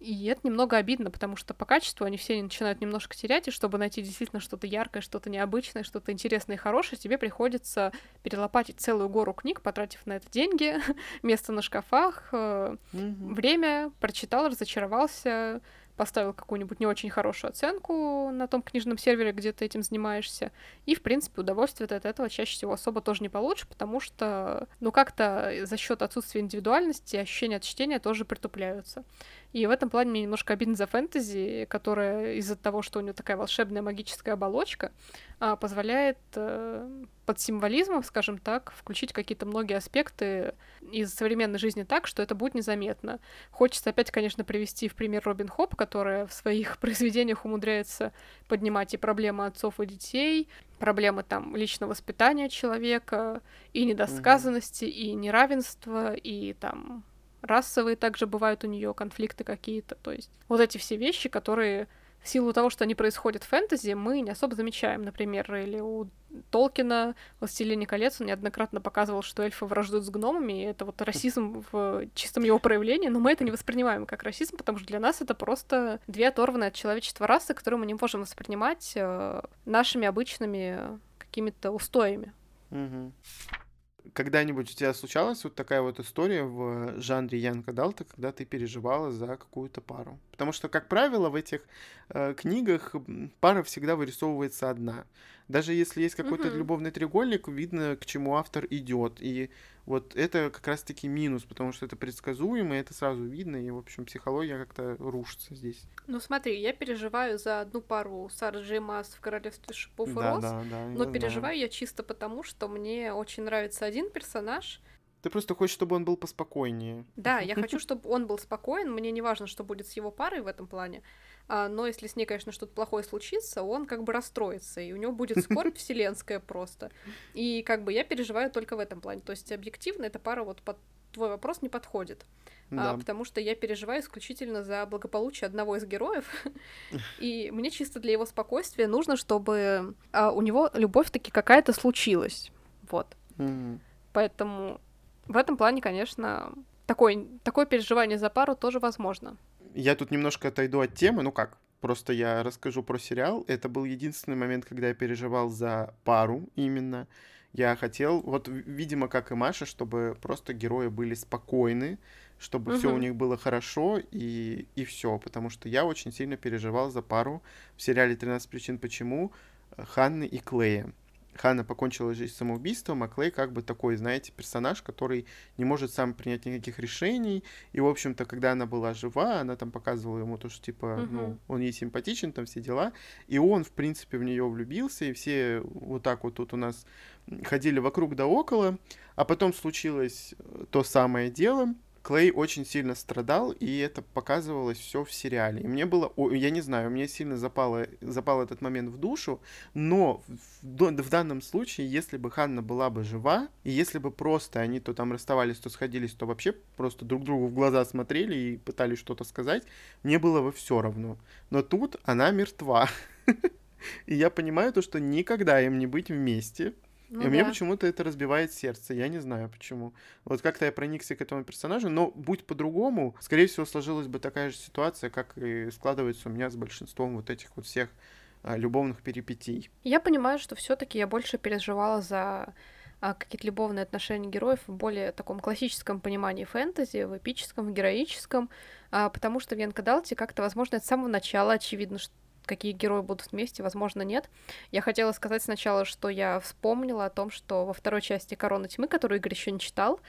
и это немного обидно, потому что по качеству они все начинают немножко терять, и чтобы найти действительно что-то яркое, что-то необычное, что-то интересное и хорошее, тебе приходится перелопатить целую гору книг, потратив на это деньги, (laughs) место на шкафах, mm-hmm. время, прочитал, разочаровался, поставил какую-нибудь не очень хорошую оценку на том книжном сервере, где ты этим занимаешься. И, в принципе, удовольствие от этого чаще всего особо тоже не получишь, потому что, ну, как-то за счет отсутствия индивидуальности ощущения от чтения тоже притупляются. И в этом плане мне немножко обидно за фэнтези, которая из-за того, что у нее такая волшебная магическая оболочка, а, позволяет э, под символизмом, скажем так, включить какие-то многие аспекты из современной жизни так, что это будет незаметно. Хочется опять, конечно, привести в пример Робин Хоп, которая в своих (laughs) произведениях умудряется поднимать и проблемы отцов и детей, проблемы там личного воспитания человека, и недосказанности, mm-hmm. и неравенства, и там расовые также бывают у нее конфликты какие-то. То есть вот эти все вещи, которые в силу того, что они происходят в фэнтези, мы не особо замечаем. Например, или у Толкина «Властелине колец» он неоднократно показывал, что эльфы враждуют с гномами, и это вот расизм в чистом его проявлении, но мы это не воспринимаем как расизм, потому что для нас это просто две оторванные от человечества расы, которые мы не можем воспринимать э, нашими обычными какими-то устоями. Mm-hmm когда-нибудь у тебя случалась вот такая вот история в жанре Янка Далта, когда ты переживала за какую-то пару? Потому что, как правило, в этих э, книгах пара всегда вырисовывается одна. Даже если есть какой-то mm-hmm. любовный треугольник, видно, к чему автор идет. И вот это как раз-таки минус, потому что это предсказуемо, это сразу видно, и, в общем, психология как-то рушится здесь. Ну смотри, я переживаю за одну пару Сары Джеймас в Королевстве Шипов и да, Роз, да, да, но переживаю знаю. я чисто потому, что мне очень нравится один персонаж, ты просто хочешь, чтобы он был поспокойнее. Да, я (laughs) хочу, чтобы он был спокоен. Мне не важно, что будет с его парой в этом плане. А, но если с ней, конечно, что-то плохое случится, он как бы расстроится, и у него будет скорбь (laughs) вселенская просто. И как бы я переживаю только в этом плане. То есть объективно эта пара вот под твой вопрос не подходит. А, да. А, потому что я переживаю исключительно за благополучие одного из героев. (laughs) И мне чисто для его спокойствия нужно, чтобы а, у него любовь таки какая-то случилась. Вот. Mm-hmm. Поэтому в этом плане, конечно, такое, такое переживание за пару тоже возможно. Я тут немножко отойду от темы, ну как, просто я расскажу про сериал. Это был единственный момент, когда я переживал за пару именно. Я хотел, вот, видимо, как и Маша, чтобы просто герои были спокойны, чтобы угу. все у них было хорошо и, и все. Потому что я очень сильно переживал за пару в сериале «13 причин почему» Ханны и Клея. Ханна покончила жизнь самоубийством, а Клей как бы такой, знаете, персонаж, который не может сам принять никаких решений. И, в общем-то, когда она была жива, она там показывала ему то, что, типа, uh-huh. ну, он ей симпатичен, там все дела. И он, в принципе, в нее влюбился, и все вот так вот тут у нас ходили вокруг да около. А потом случилось то самое дело, Клей очень сильно страдал, и это показывалось все в сериале. И мне было, я не знаю, мне сильно запало, запал этот момент в душу, но в, в данном случае, если бы Ханна была бы жива, и если бы просто они то там расставались, то сходились, то вообще просто друг другу в глаза смотрели и пытались что-то сказать, мне было бы все равно. Но тут она мертва. (laughs) И я понимаю то, что никогда им не быть вместе, ну, и да. мне почему-то это разбивает сердце, я не знаю почему. Вот как-то я проникся к этому персонажу, но будь по-другому, скорее всего, сложилась бы такая же ситуация, как и складывается у меня с большинством вот этих вот всех а, любовных перипетий. Я понимаю, что все-таки я больше переживала за а, какие-то любовные отношения героев в более таком классическом понимании фэнтези, в эпическом, в героическом, а, потому что в Янка Далте как-то, возможно, с самого начала очевидно, что какие герои будут вместе, возможно, нет. Я хотела сказать сначала, что я вспомнила о том, что во второй части «Корона тьмы», которую Игорь еще не читал,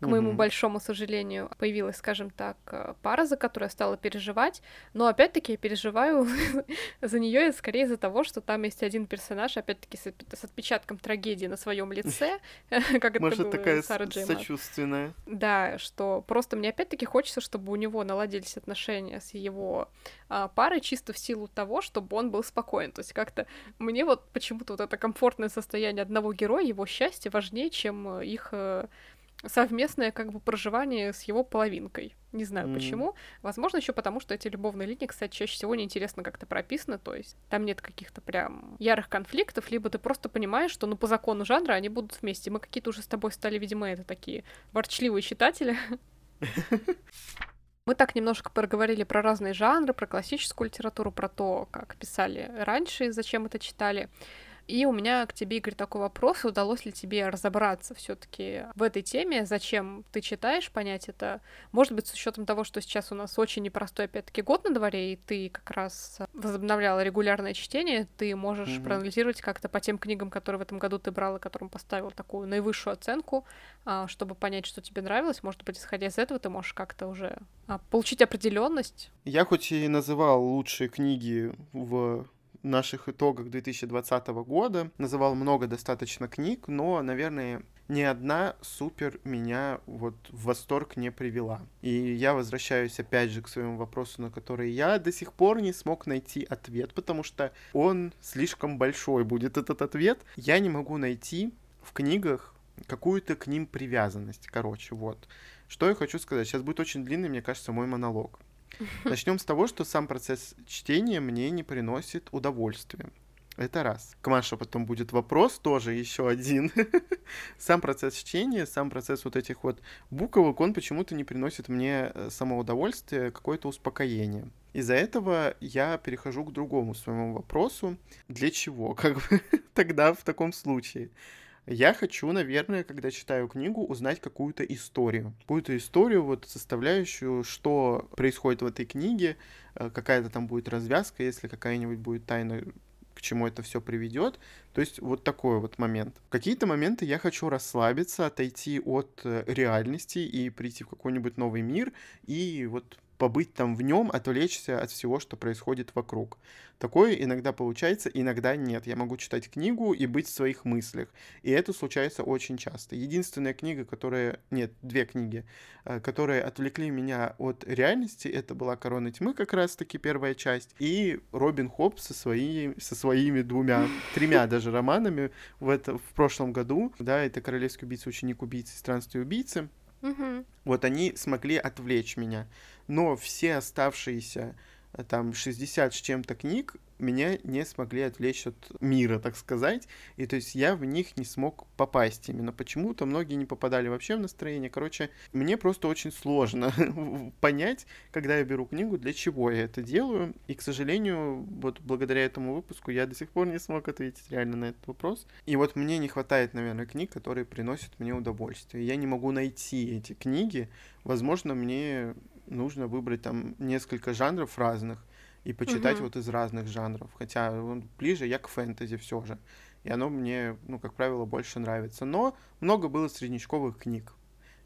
к угу. моему большому сожалению, появилась, скажем так, э, пара, за которую я стала переживать. Но опять-таки я переживаю (laughs) за нее скорее из-за того, что там есть один персонаж, опять-таки с, отпечатком трагедии на своем лице, (laughs) как это было такая Сара Джейма. сочувственная. Да, что просто мне опять-таки хочется, чтобы у него наладились отношения с его а, парой чисто в силу того, чтобы он был спокоен. То есть как-то мне вот почему-то вот это комфортное состояние одного героя, его счастье важнее, чем их э, совместное как бы проживание с его половинкой. Не знаю mm. почему. Возможно, еще потому, что эти любовные линии, кстати, чаще всего неинтересно как-то прописаны, то есть там нет каких-то прям ярых конфликтов, либо ты просто понимаешь, что ну по закону жанра они будут вместе. Мы какие-то уже с тобой стали, видимо, это такие ворчливые читатели. Мы так немножко проговорили про разные жанры, про классическую литературу, про то, как писали раньше и зачем это читали. И у меня к тебе, Игорь, такой вопрос. Удалось ли тебе разобраться все таки в этой теме? Зачем ты читаешь, понять это? Может быть, с учетом того, что сейчас у нас очень непростой, опять-таки, год на дворе, и ты как раз возобновляла регулярное чтение, ты можешь mm-hmm. проанализировать как-то по тем книгам, которые в этом году ты брал, и которым поставил такую наивысшую оценку, а, чтобы понять, что тебе нравилось. Может быть, исходя из этого, ты можешь как-то уже а, получить определенность. Я хоть и называл лучшие книги в наших итогах 2020 года. Называл много достаточно книг, но, наверное, ни одна супер меня вот в восторг не привела. И я возвращаюсь опять же к своему вопросу, на который я до сих пор не смог найти ответ, потому что он слишком большой будет этот ответ. Я не могу найти в книгах какую-то к ним привязанность. Короче, вот. Что я хочу сказать? Сейчас будет очень длинный, мне кажется, мой монолог. Начнем с того, что сам процесс чтения мне не приносит удовольствия. Это раз. К Маше потом будет вопрос тоже еще один. (laughs) сам процесс чтения, сам процесс вот этих вот буквок, он почему-то не приносит мне э, самоудовольствия, какое-то успокоение. Из-за этого я перехожу к другому своему вопросу. Для чего? (laughs) Как бы тогда в таком случае? Я хочу, наверное, когда читаю книгу, узнать какую-то историю. Какую-то историю, вот составляющую, что происходит в этой книге, э, какая-то там будет развязка, если какая-нибудь будет тайна к чему это все приведет. То есть вот такой вот момент. В какие-то моменты я хочу расслабиться, отойти от э, реальности и прийти в какой-нибудь новый мир и вот побыть там в нем, отвлечься от всего, что происходит вокруг. Такое иногда получается, иногда нет. Я могу читать книгу и быть в своих мыслях. И это случается очень часто. Единственная книга, которая... Нет, две книги, э, которые отвлекли меня от реальности, это была «Корона тьмы» как раз-таки первая часть, и Робин Хоп со, свои, со своими двумя, тремя (laughs) даже романами в, это, в прошлом году. Да, это «Королевский убийца, ученик убийцы, странствие убийцы». Угу. Вот они смогли отвлечь меня. Но все оставшиеся э, там 60 с чем-то книг меня не смогли отвлечь от мира, так сказать. И то есть я в них не смог попасть именно. Почему-то многие не попадали вообще в настроение. Короче, мне просто очень сложно (laughs) понять, когда я беру книгу, для чего я это делаю. И, к сожалению, вот благодаря этому выпуску я до сих пор не смог ответить реально на этот вопрос. И вот мне не хватает, наверное, книг, которые приносят мне удовольствие. Я не могу найти эти книги. Возможно, мне нужно выбрать там несколько жанров разных, и почитать угу. вот из разных жанров. Хотя ближе я к фэнтези все же. и оно мне, ну, как правило, больше нравится. Но много было среднячковых книг,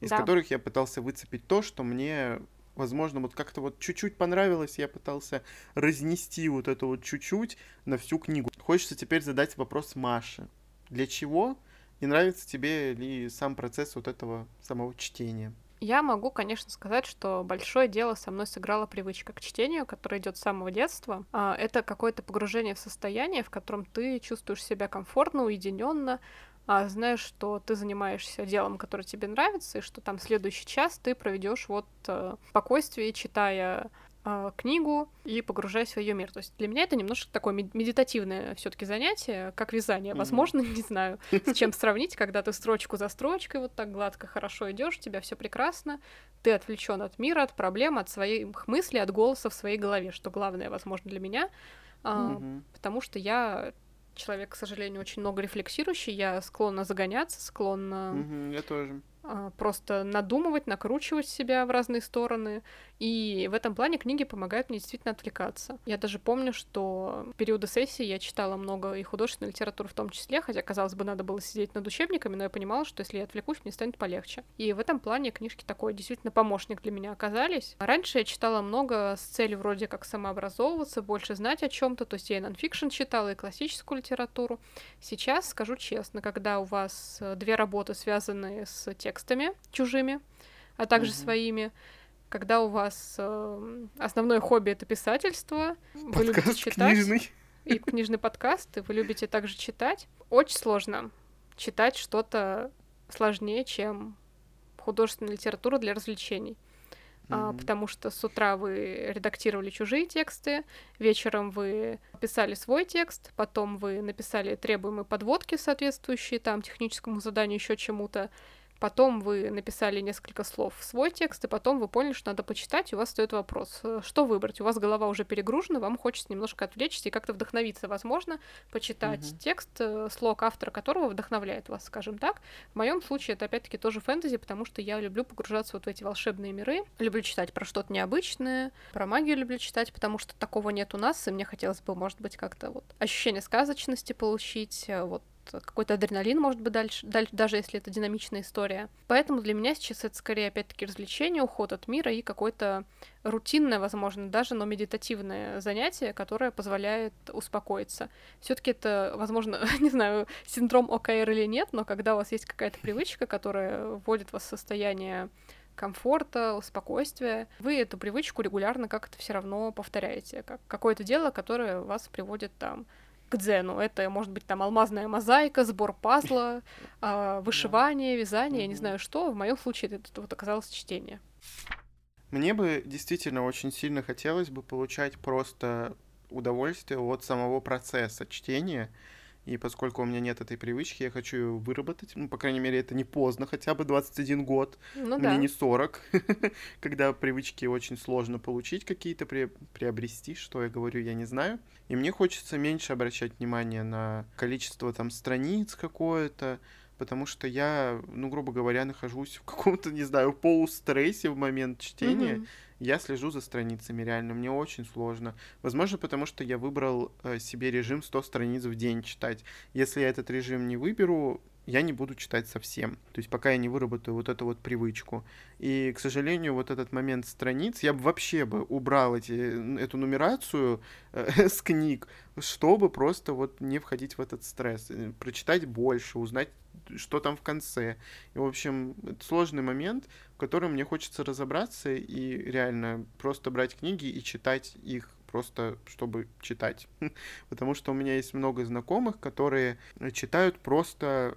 из Да. которых я пытался выцепить то, что мне, возможно, вот как-то вот чуть-чуть понравилось, я пытался разнести вот это вот чуть-чуть на всю книгу. Хочется теперь задать вопрос Маше. Для чего? И нравится тебе ли сам процесс вот этого самого чтения? Я могу, конечно, сказать, что большое дело со мной сыграла привычка к чтению, которая идет с самого детства. А, Это какое-то погружение в состояние, в котором ты чувствуешь себя комфортно, уединенно, а знаешь, что ты занимаешься делом, которое тебе нравится, и что там следующий час ты проведешь вот э, в спокойствии, читая э, книгу и погружаясь в ее мир. То есть для меня это немножко такое мед- медитативное все-таки занятие, как вязание. Возможно, (laughs) не знаю, с чем (laughs) сравнить, когда ты строчку за строчкой вот так гладко, хорошо идешь, у тебя все прекрасно, ты отвлечен от мира, от проблем, от своих мыслей, от голоса в своей голове, что главное, возможно, для меня, а, потому что я человек, к сожалению, очень много рефлексирующий, я склонна загоняться, склонна Я тоже. А, просто надумывать, накручивать себя в разные стороны. И в этом плане книги помогают мне действительно отвлекаться. Я даже помню, что в периоды сессии я читала много и художественной литературы в том числе, хотя, казалось бы, надо было сидеть над учебниками, но я понимала, что если я отвлекусь, мне станет полегче. И в этом плане книжки такой действительно помощник для меня оказались. Раньше я читала много с целью вроде как самообразовываться, больше знать о чем то то есть я и нонфикшн читала, и классическую литературу. Сейчас, скажу честно, когда у вас э, две работы, связанные с текстами чужими, а также Мгм. своими, когда у вас э, основное хобби это писательство, вы любите Подкаст читать книжный. и книжный подкаст, и вы любите также читать, очень сложно читать что-то сложнее, чем художественная литература для развлечений. А, Мгм. потому что с утра вы редактировали чужие тексты, вечером вы писали свой текст, потом вы написали требуемые подводки, соответствующие там техническому заданию, еще чему-то, потом вы написали несколько слов в свой текст, и потом вы поняли, что надо почитать, и у вас стоит вопрос, э, что выбрать? У вас голова уже перегружена, вам хочется немножко отвлечься и как-то вдохновиться, возможно, почитать Мгм. текст, э, слог автора которого вдохновляет вас, скажем так. В моем случае это опять-таки тоже фэнтези, потому что я люблю погружаться вот в эти волшебные миры, люблю читать про что-то необычное, про магию люблю читать, потому что такого нет у нас, и мне хотелось бы, может быть, как-то вот ощущение сказочности получить, э, вот какой-то адреналин, может быть, дальше, дальше, даже если это динамичная история. Поэтому для меня сейчас это скорее, опять-таки, развлечение, уход от мира и какое-то рутинное, возможно, даже, но медитативное занятие, которое позволяет успокоиться. Все-таки это, возможно, (laughs) не знаю, синдром ОКР или нет, но когда у вас есть какая-то привычка, которая вводит вас в состояние комфорта, спокойствия, вы эту привычку регулярно как-то все равно повторяете, как какое-то дело, которое вас приводит там к дзену. Это может быть там алмазная мозаика, сбор пазла, а, вышивание, вязание, я не знаю что. В моем случае это вот оказалось чтение. Мне бы действительно очень сильно хотелось бы получать просто удовольствие от самого процесса чтения. И поскольку у меня нет этой привычки, я хочу ее выработать. Ну, по крайней мере, это не поздно, хотя бы 21 год. Ну Мне да. не 40, (laughs) когда привычки очень сложно получить какие-то, пре- приобрести, что я говорю, я не знаю. И мне хочется меньше обращать внимание на количество там страниц какое-то, потому что я, ну, грубо говоря, нахожусь в каком-то, не знаю, полустрессе в момент чтения. Мгм. Я слежу за страницами, реально, мне очень сложно. Возможно, потому что я выбрал э, себе режим 100 страниц в день читать. Если я этот режим не выберу, я не буду читать совсем. То есть пока я не выработаю вот эту вот привычку. И, к сожалению, вот этот момент страниц, я бы вообще бы убрал эти, эту нумерацию э, (laughs) с книг, чтобы просто вот не входить в этот стресс. Э, Прочитать больше, узнать, что там в конце. И, в общем, это сложный момент, в котором мне хочется разобраться и реально просто брать книги и читать их просто чтобы читать. (laughs) Потому что у меня есть много знакомых, которые э, читают просто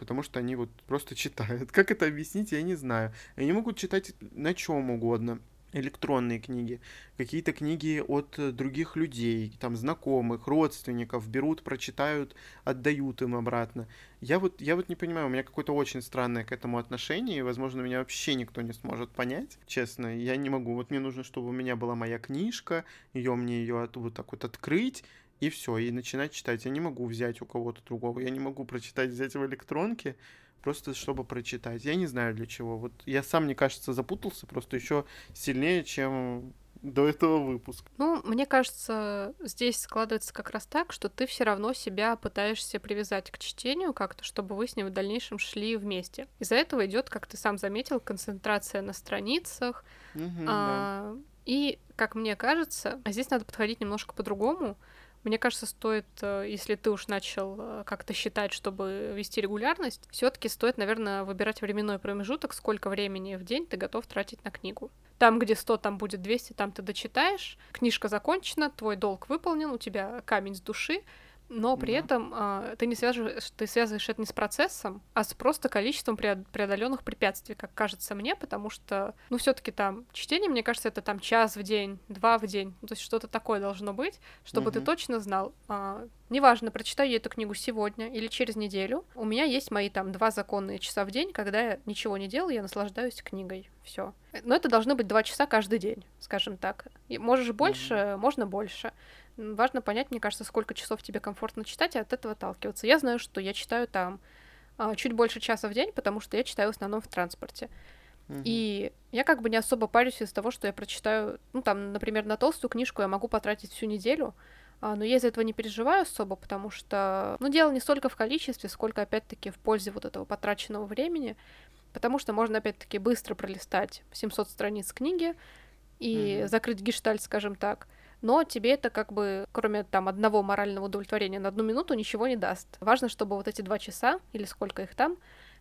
потому что они вот просто (laughs) читают. Как это объяснить, я не знаю. Они могут читать на чем угодно. Электронные книги, какие-то книги от э, других людей, там, знакомых, родственников, берут, прочитают, отдают им обратно. Я вот, я вот не понимаю, у меня какое-то очень странное к этому отношение, и, возможно, меня вообще никто не сможет понять, честно, я не могу. Вот мне нужно, чтобы у меня была моя книжка, ее мне ее вот так вот открыть, и все, и начинать читать. Я не могу взять у кого-то другого, я не могу прочитать, взять в электронке, просто чтобы прочитать. Я не знаю для чего. Вот я сам, мне кажется, запутался просто еще сильнее, чем до этого выпуска. Ну, мне кажется, здесь складывается как раз так, что ты все равно себя пытаешься привязать к чтению как-то, чтобы вы с ним в дальнейшем шли вместе. Из-за этого идет, как ты сам заметил, концентрация на страницах. Мгм, а, И, как мне кажется, а здесь надо подходить немножко по-другому. Мне кажется, стоит, э, если ты уж начал э, как-то считать, чтобы вести регулярность, все-таки стоит, наверное, выбирать временной промежуток, сколько времени в день ты готов тратить на книгу. Там, где 100, там будет 200, там ты дочитаешь, книжка закончена, твой долг выполнен, у тебя камень с души, но при Да. этом а, ты не связываешь, ты связываешь это не с процессом, а с просто количеством преод- преодоленных препятствий, как кажется мне, потому что, ну, все-таки там чтение, мне кажется, это там час в день, два в день, ну, то есть что-то такое должно быть, чтобы ты Мгм. точно знал. а, неважно, прочитаю я эту книгу сегодня или через неделю, у меня есть мои там два законные часа в день, когда я ничего не делаю, я наслаждаюсь книгой, все. Но это должны быть два часа каждый день, скажем так. И можешь больше, можно больше. Важно понять, мне кажется, сколько часов тебе комфортно читать, и от этого отталкиваться. Я знаю, что я читаю там а, чуть больше часа в день, потому что я читаю в основном в транспорте. И я как бы не особо парюсь из-за того, что я прочитаю, ну там, например, на толстую книжку я могу потратить всю неделю, а, но я из-за этого не переживаю особо, потому что, ну, дело не столько в количестве, сколько, опять-таки, в пользе вот этого потраченного времени, потому что можно, опять-таки, быстро пролистать 700 страниц книги и Мгм. закрыть гештальт, скажем так, но тебе это как бы, кроме там одного морального удовлетворения на одну минуту, ничего не даст. Важно, чтобы вот эти два часа, или сколько их там,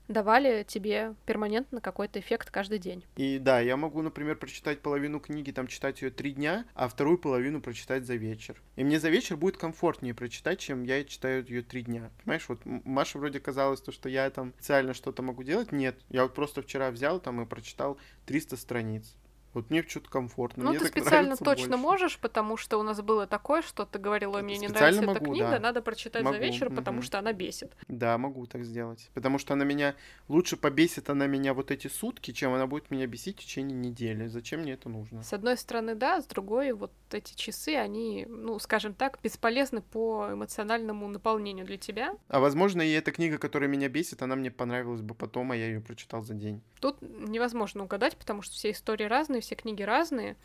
давали тебе перманентно какой-то эффект каждый день. И да, я могу, например, прочитать половину книги, там читать ее три дня, а вторую половину прочитать за вечер. И мне за вечер будет комфортнее прочитать, чем я читаю ее три дня. Понимаешь, вот М- Маше вроде казалось, то, что я там специально что-то могу делать. Нет, я вот просто вчера взял там и прочитал 300 страниц. Вот мне что-то комфортно. Ну, мне ты специально точно больше. можешь, потому что у нас было такое, что ты говорила, ой, мне не нравится эта могу, книга, да. надо прочитать Могу, за вечер, потому мгм. что она бесит. Да, могу так сделать. Потому что она меня... Лучше побесит она меня вот эти сутки, чем она будет меня бесить в течение недели. Зачем мне это нужно? С одной стороны, да, с другой, вот эти часы, они, ну, скажем так, бесполезны по эмоциональному наполнению для тебя. А возможно, и эта книга, которая меня бесит, она мне понравилась бы потом, а я ее прочитал за день. Тут невозможно угадать, потому что все истории разные, все книги разные.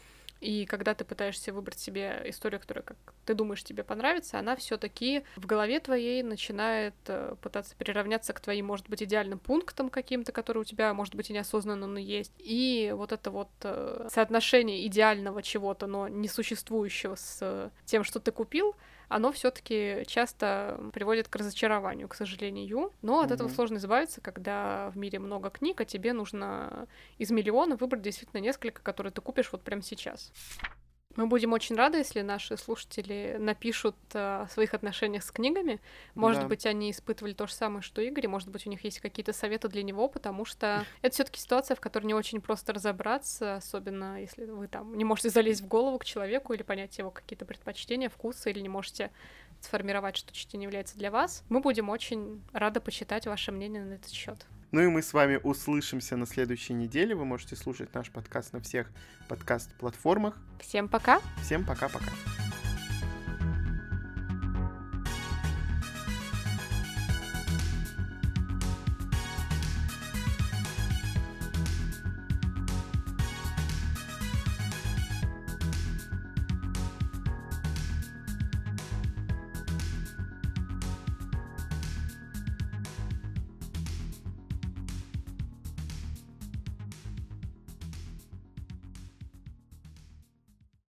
И когда ты пытаешься выбрать себе историю, которая, как ты думаешь, тебе понравится, она все-таки в голове твоей начинает э, пытаться приравняться к твоим, может быть, идеальным пунктам каким-то, которые у тебя, может быть, и неосознанно, но есть. И вот это вот э, соотношение идеального чего-то, но несуществующего с э, тем, что ты купил, оно все-таки часто приводит к разочарованию, к сожалению. Но от этого Мгм. сложно избавиться, когда в мире много книг, а тебе нужно из миллиона выбрать действительно несколько, которые ты купишь вот прямо сейчас. Мы будем очень рады, если наши слушатели напишут э, о своих отношениях с книгами. Может Да. быть, они испытывали то же самое, что Игорь, может быть, у них есть какие-то советы для него, потому что (laughs) это все таки ситуация, в которой не очень просто разобраться, особенно если вы там не можете залезть в голову к человеку или понять его какие-то предпочтения, вкусы, или не можете сформировать, что чтение является для вас. Мы будем очень рады почитать ваше мнение на этот счет. Ну и мы с вами услышимся на следующей неделе. Вы можете слушать наш подкаст на всех подкаст-платформах. Всем пока! Всем пока-пока.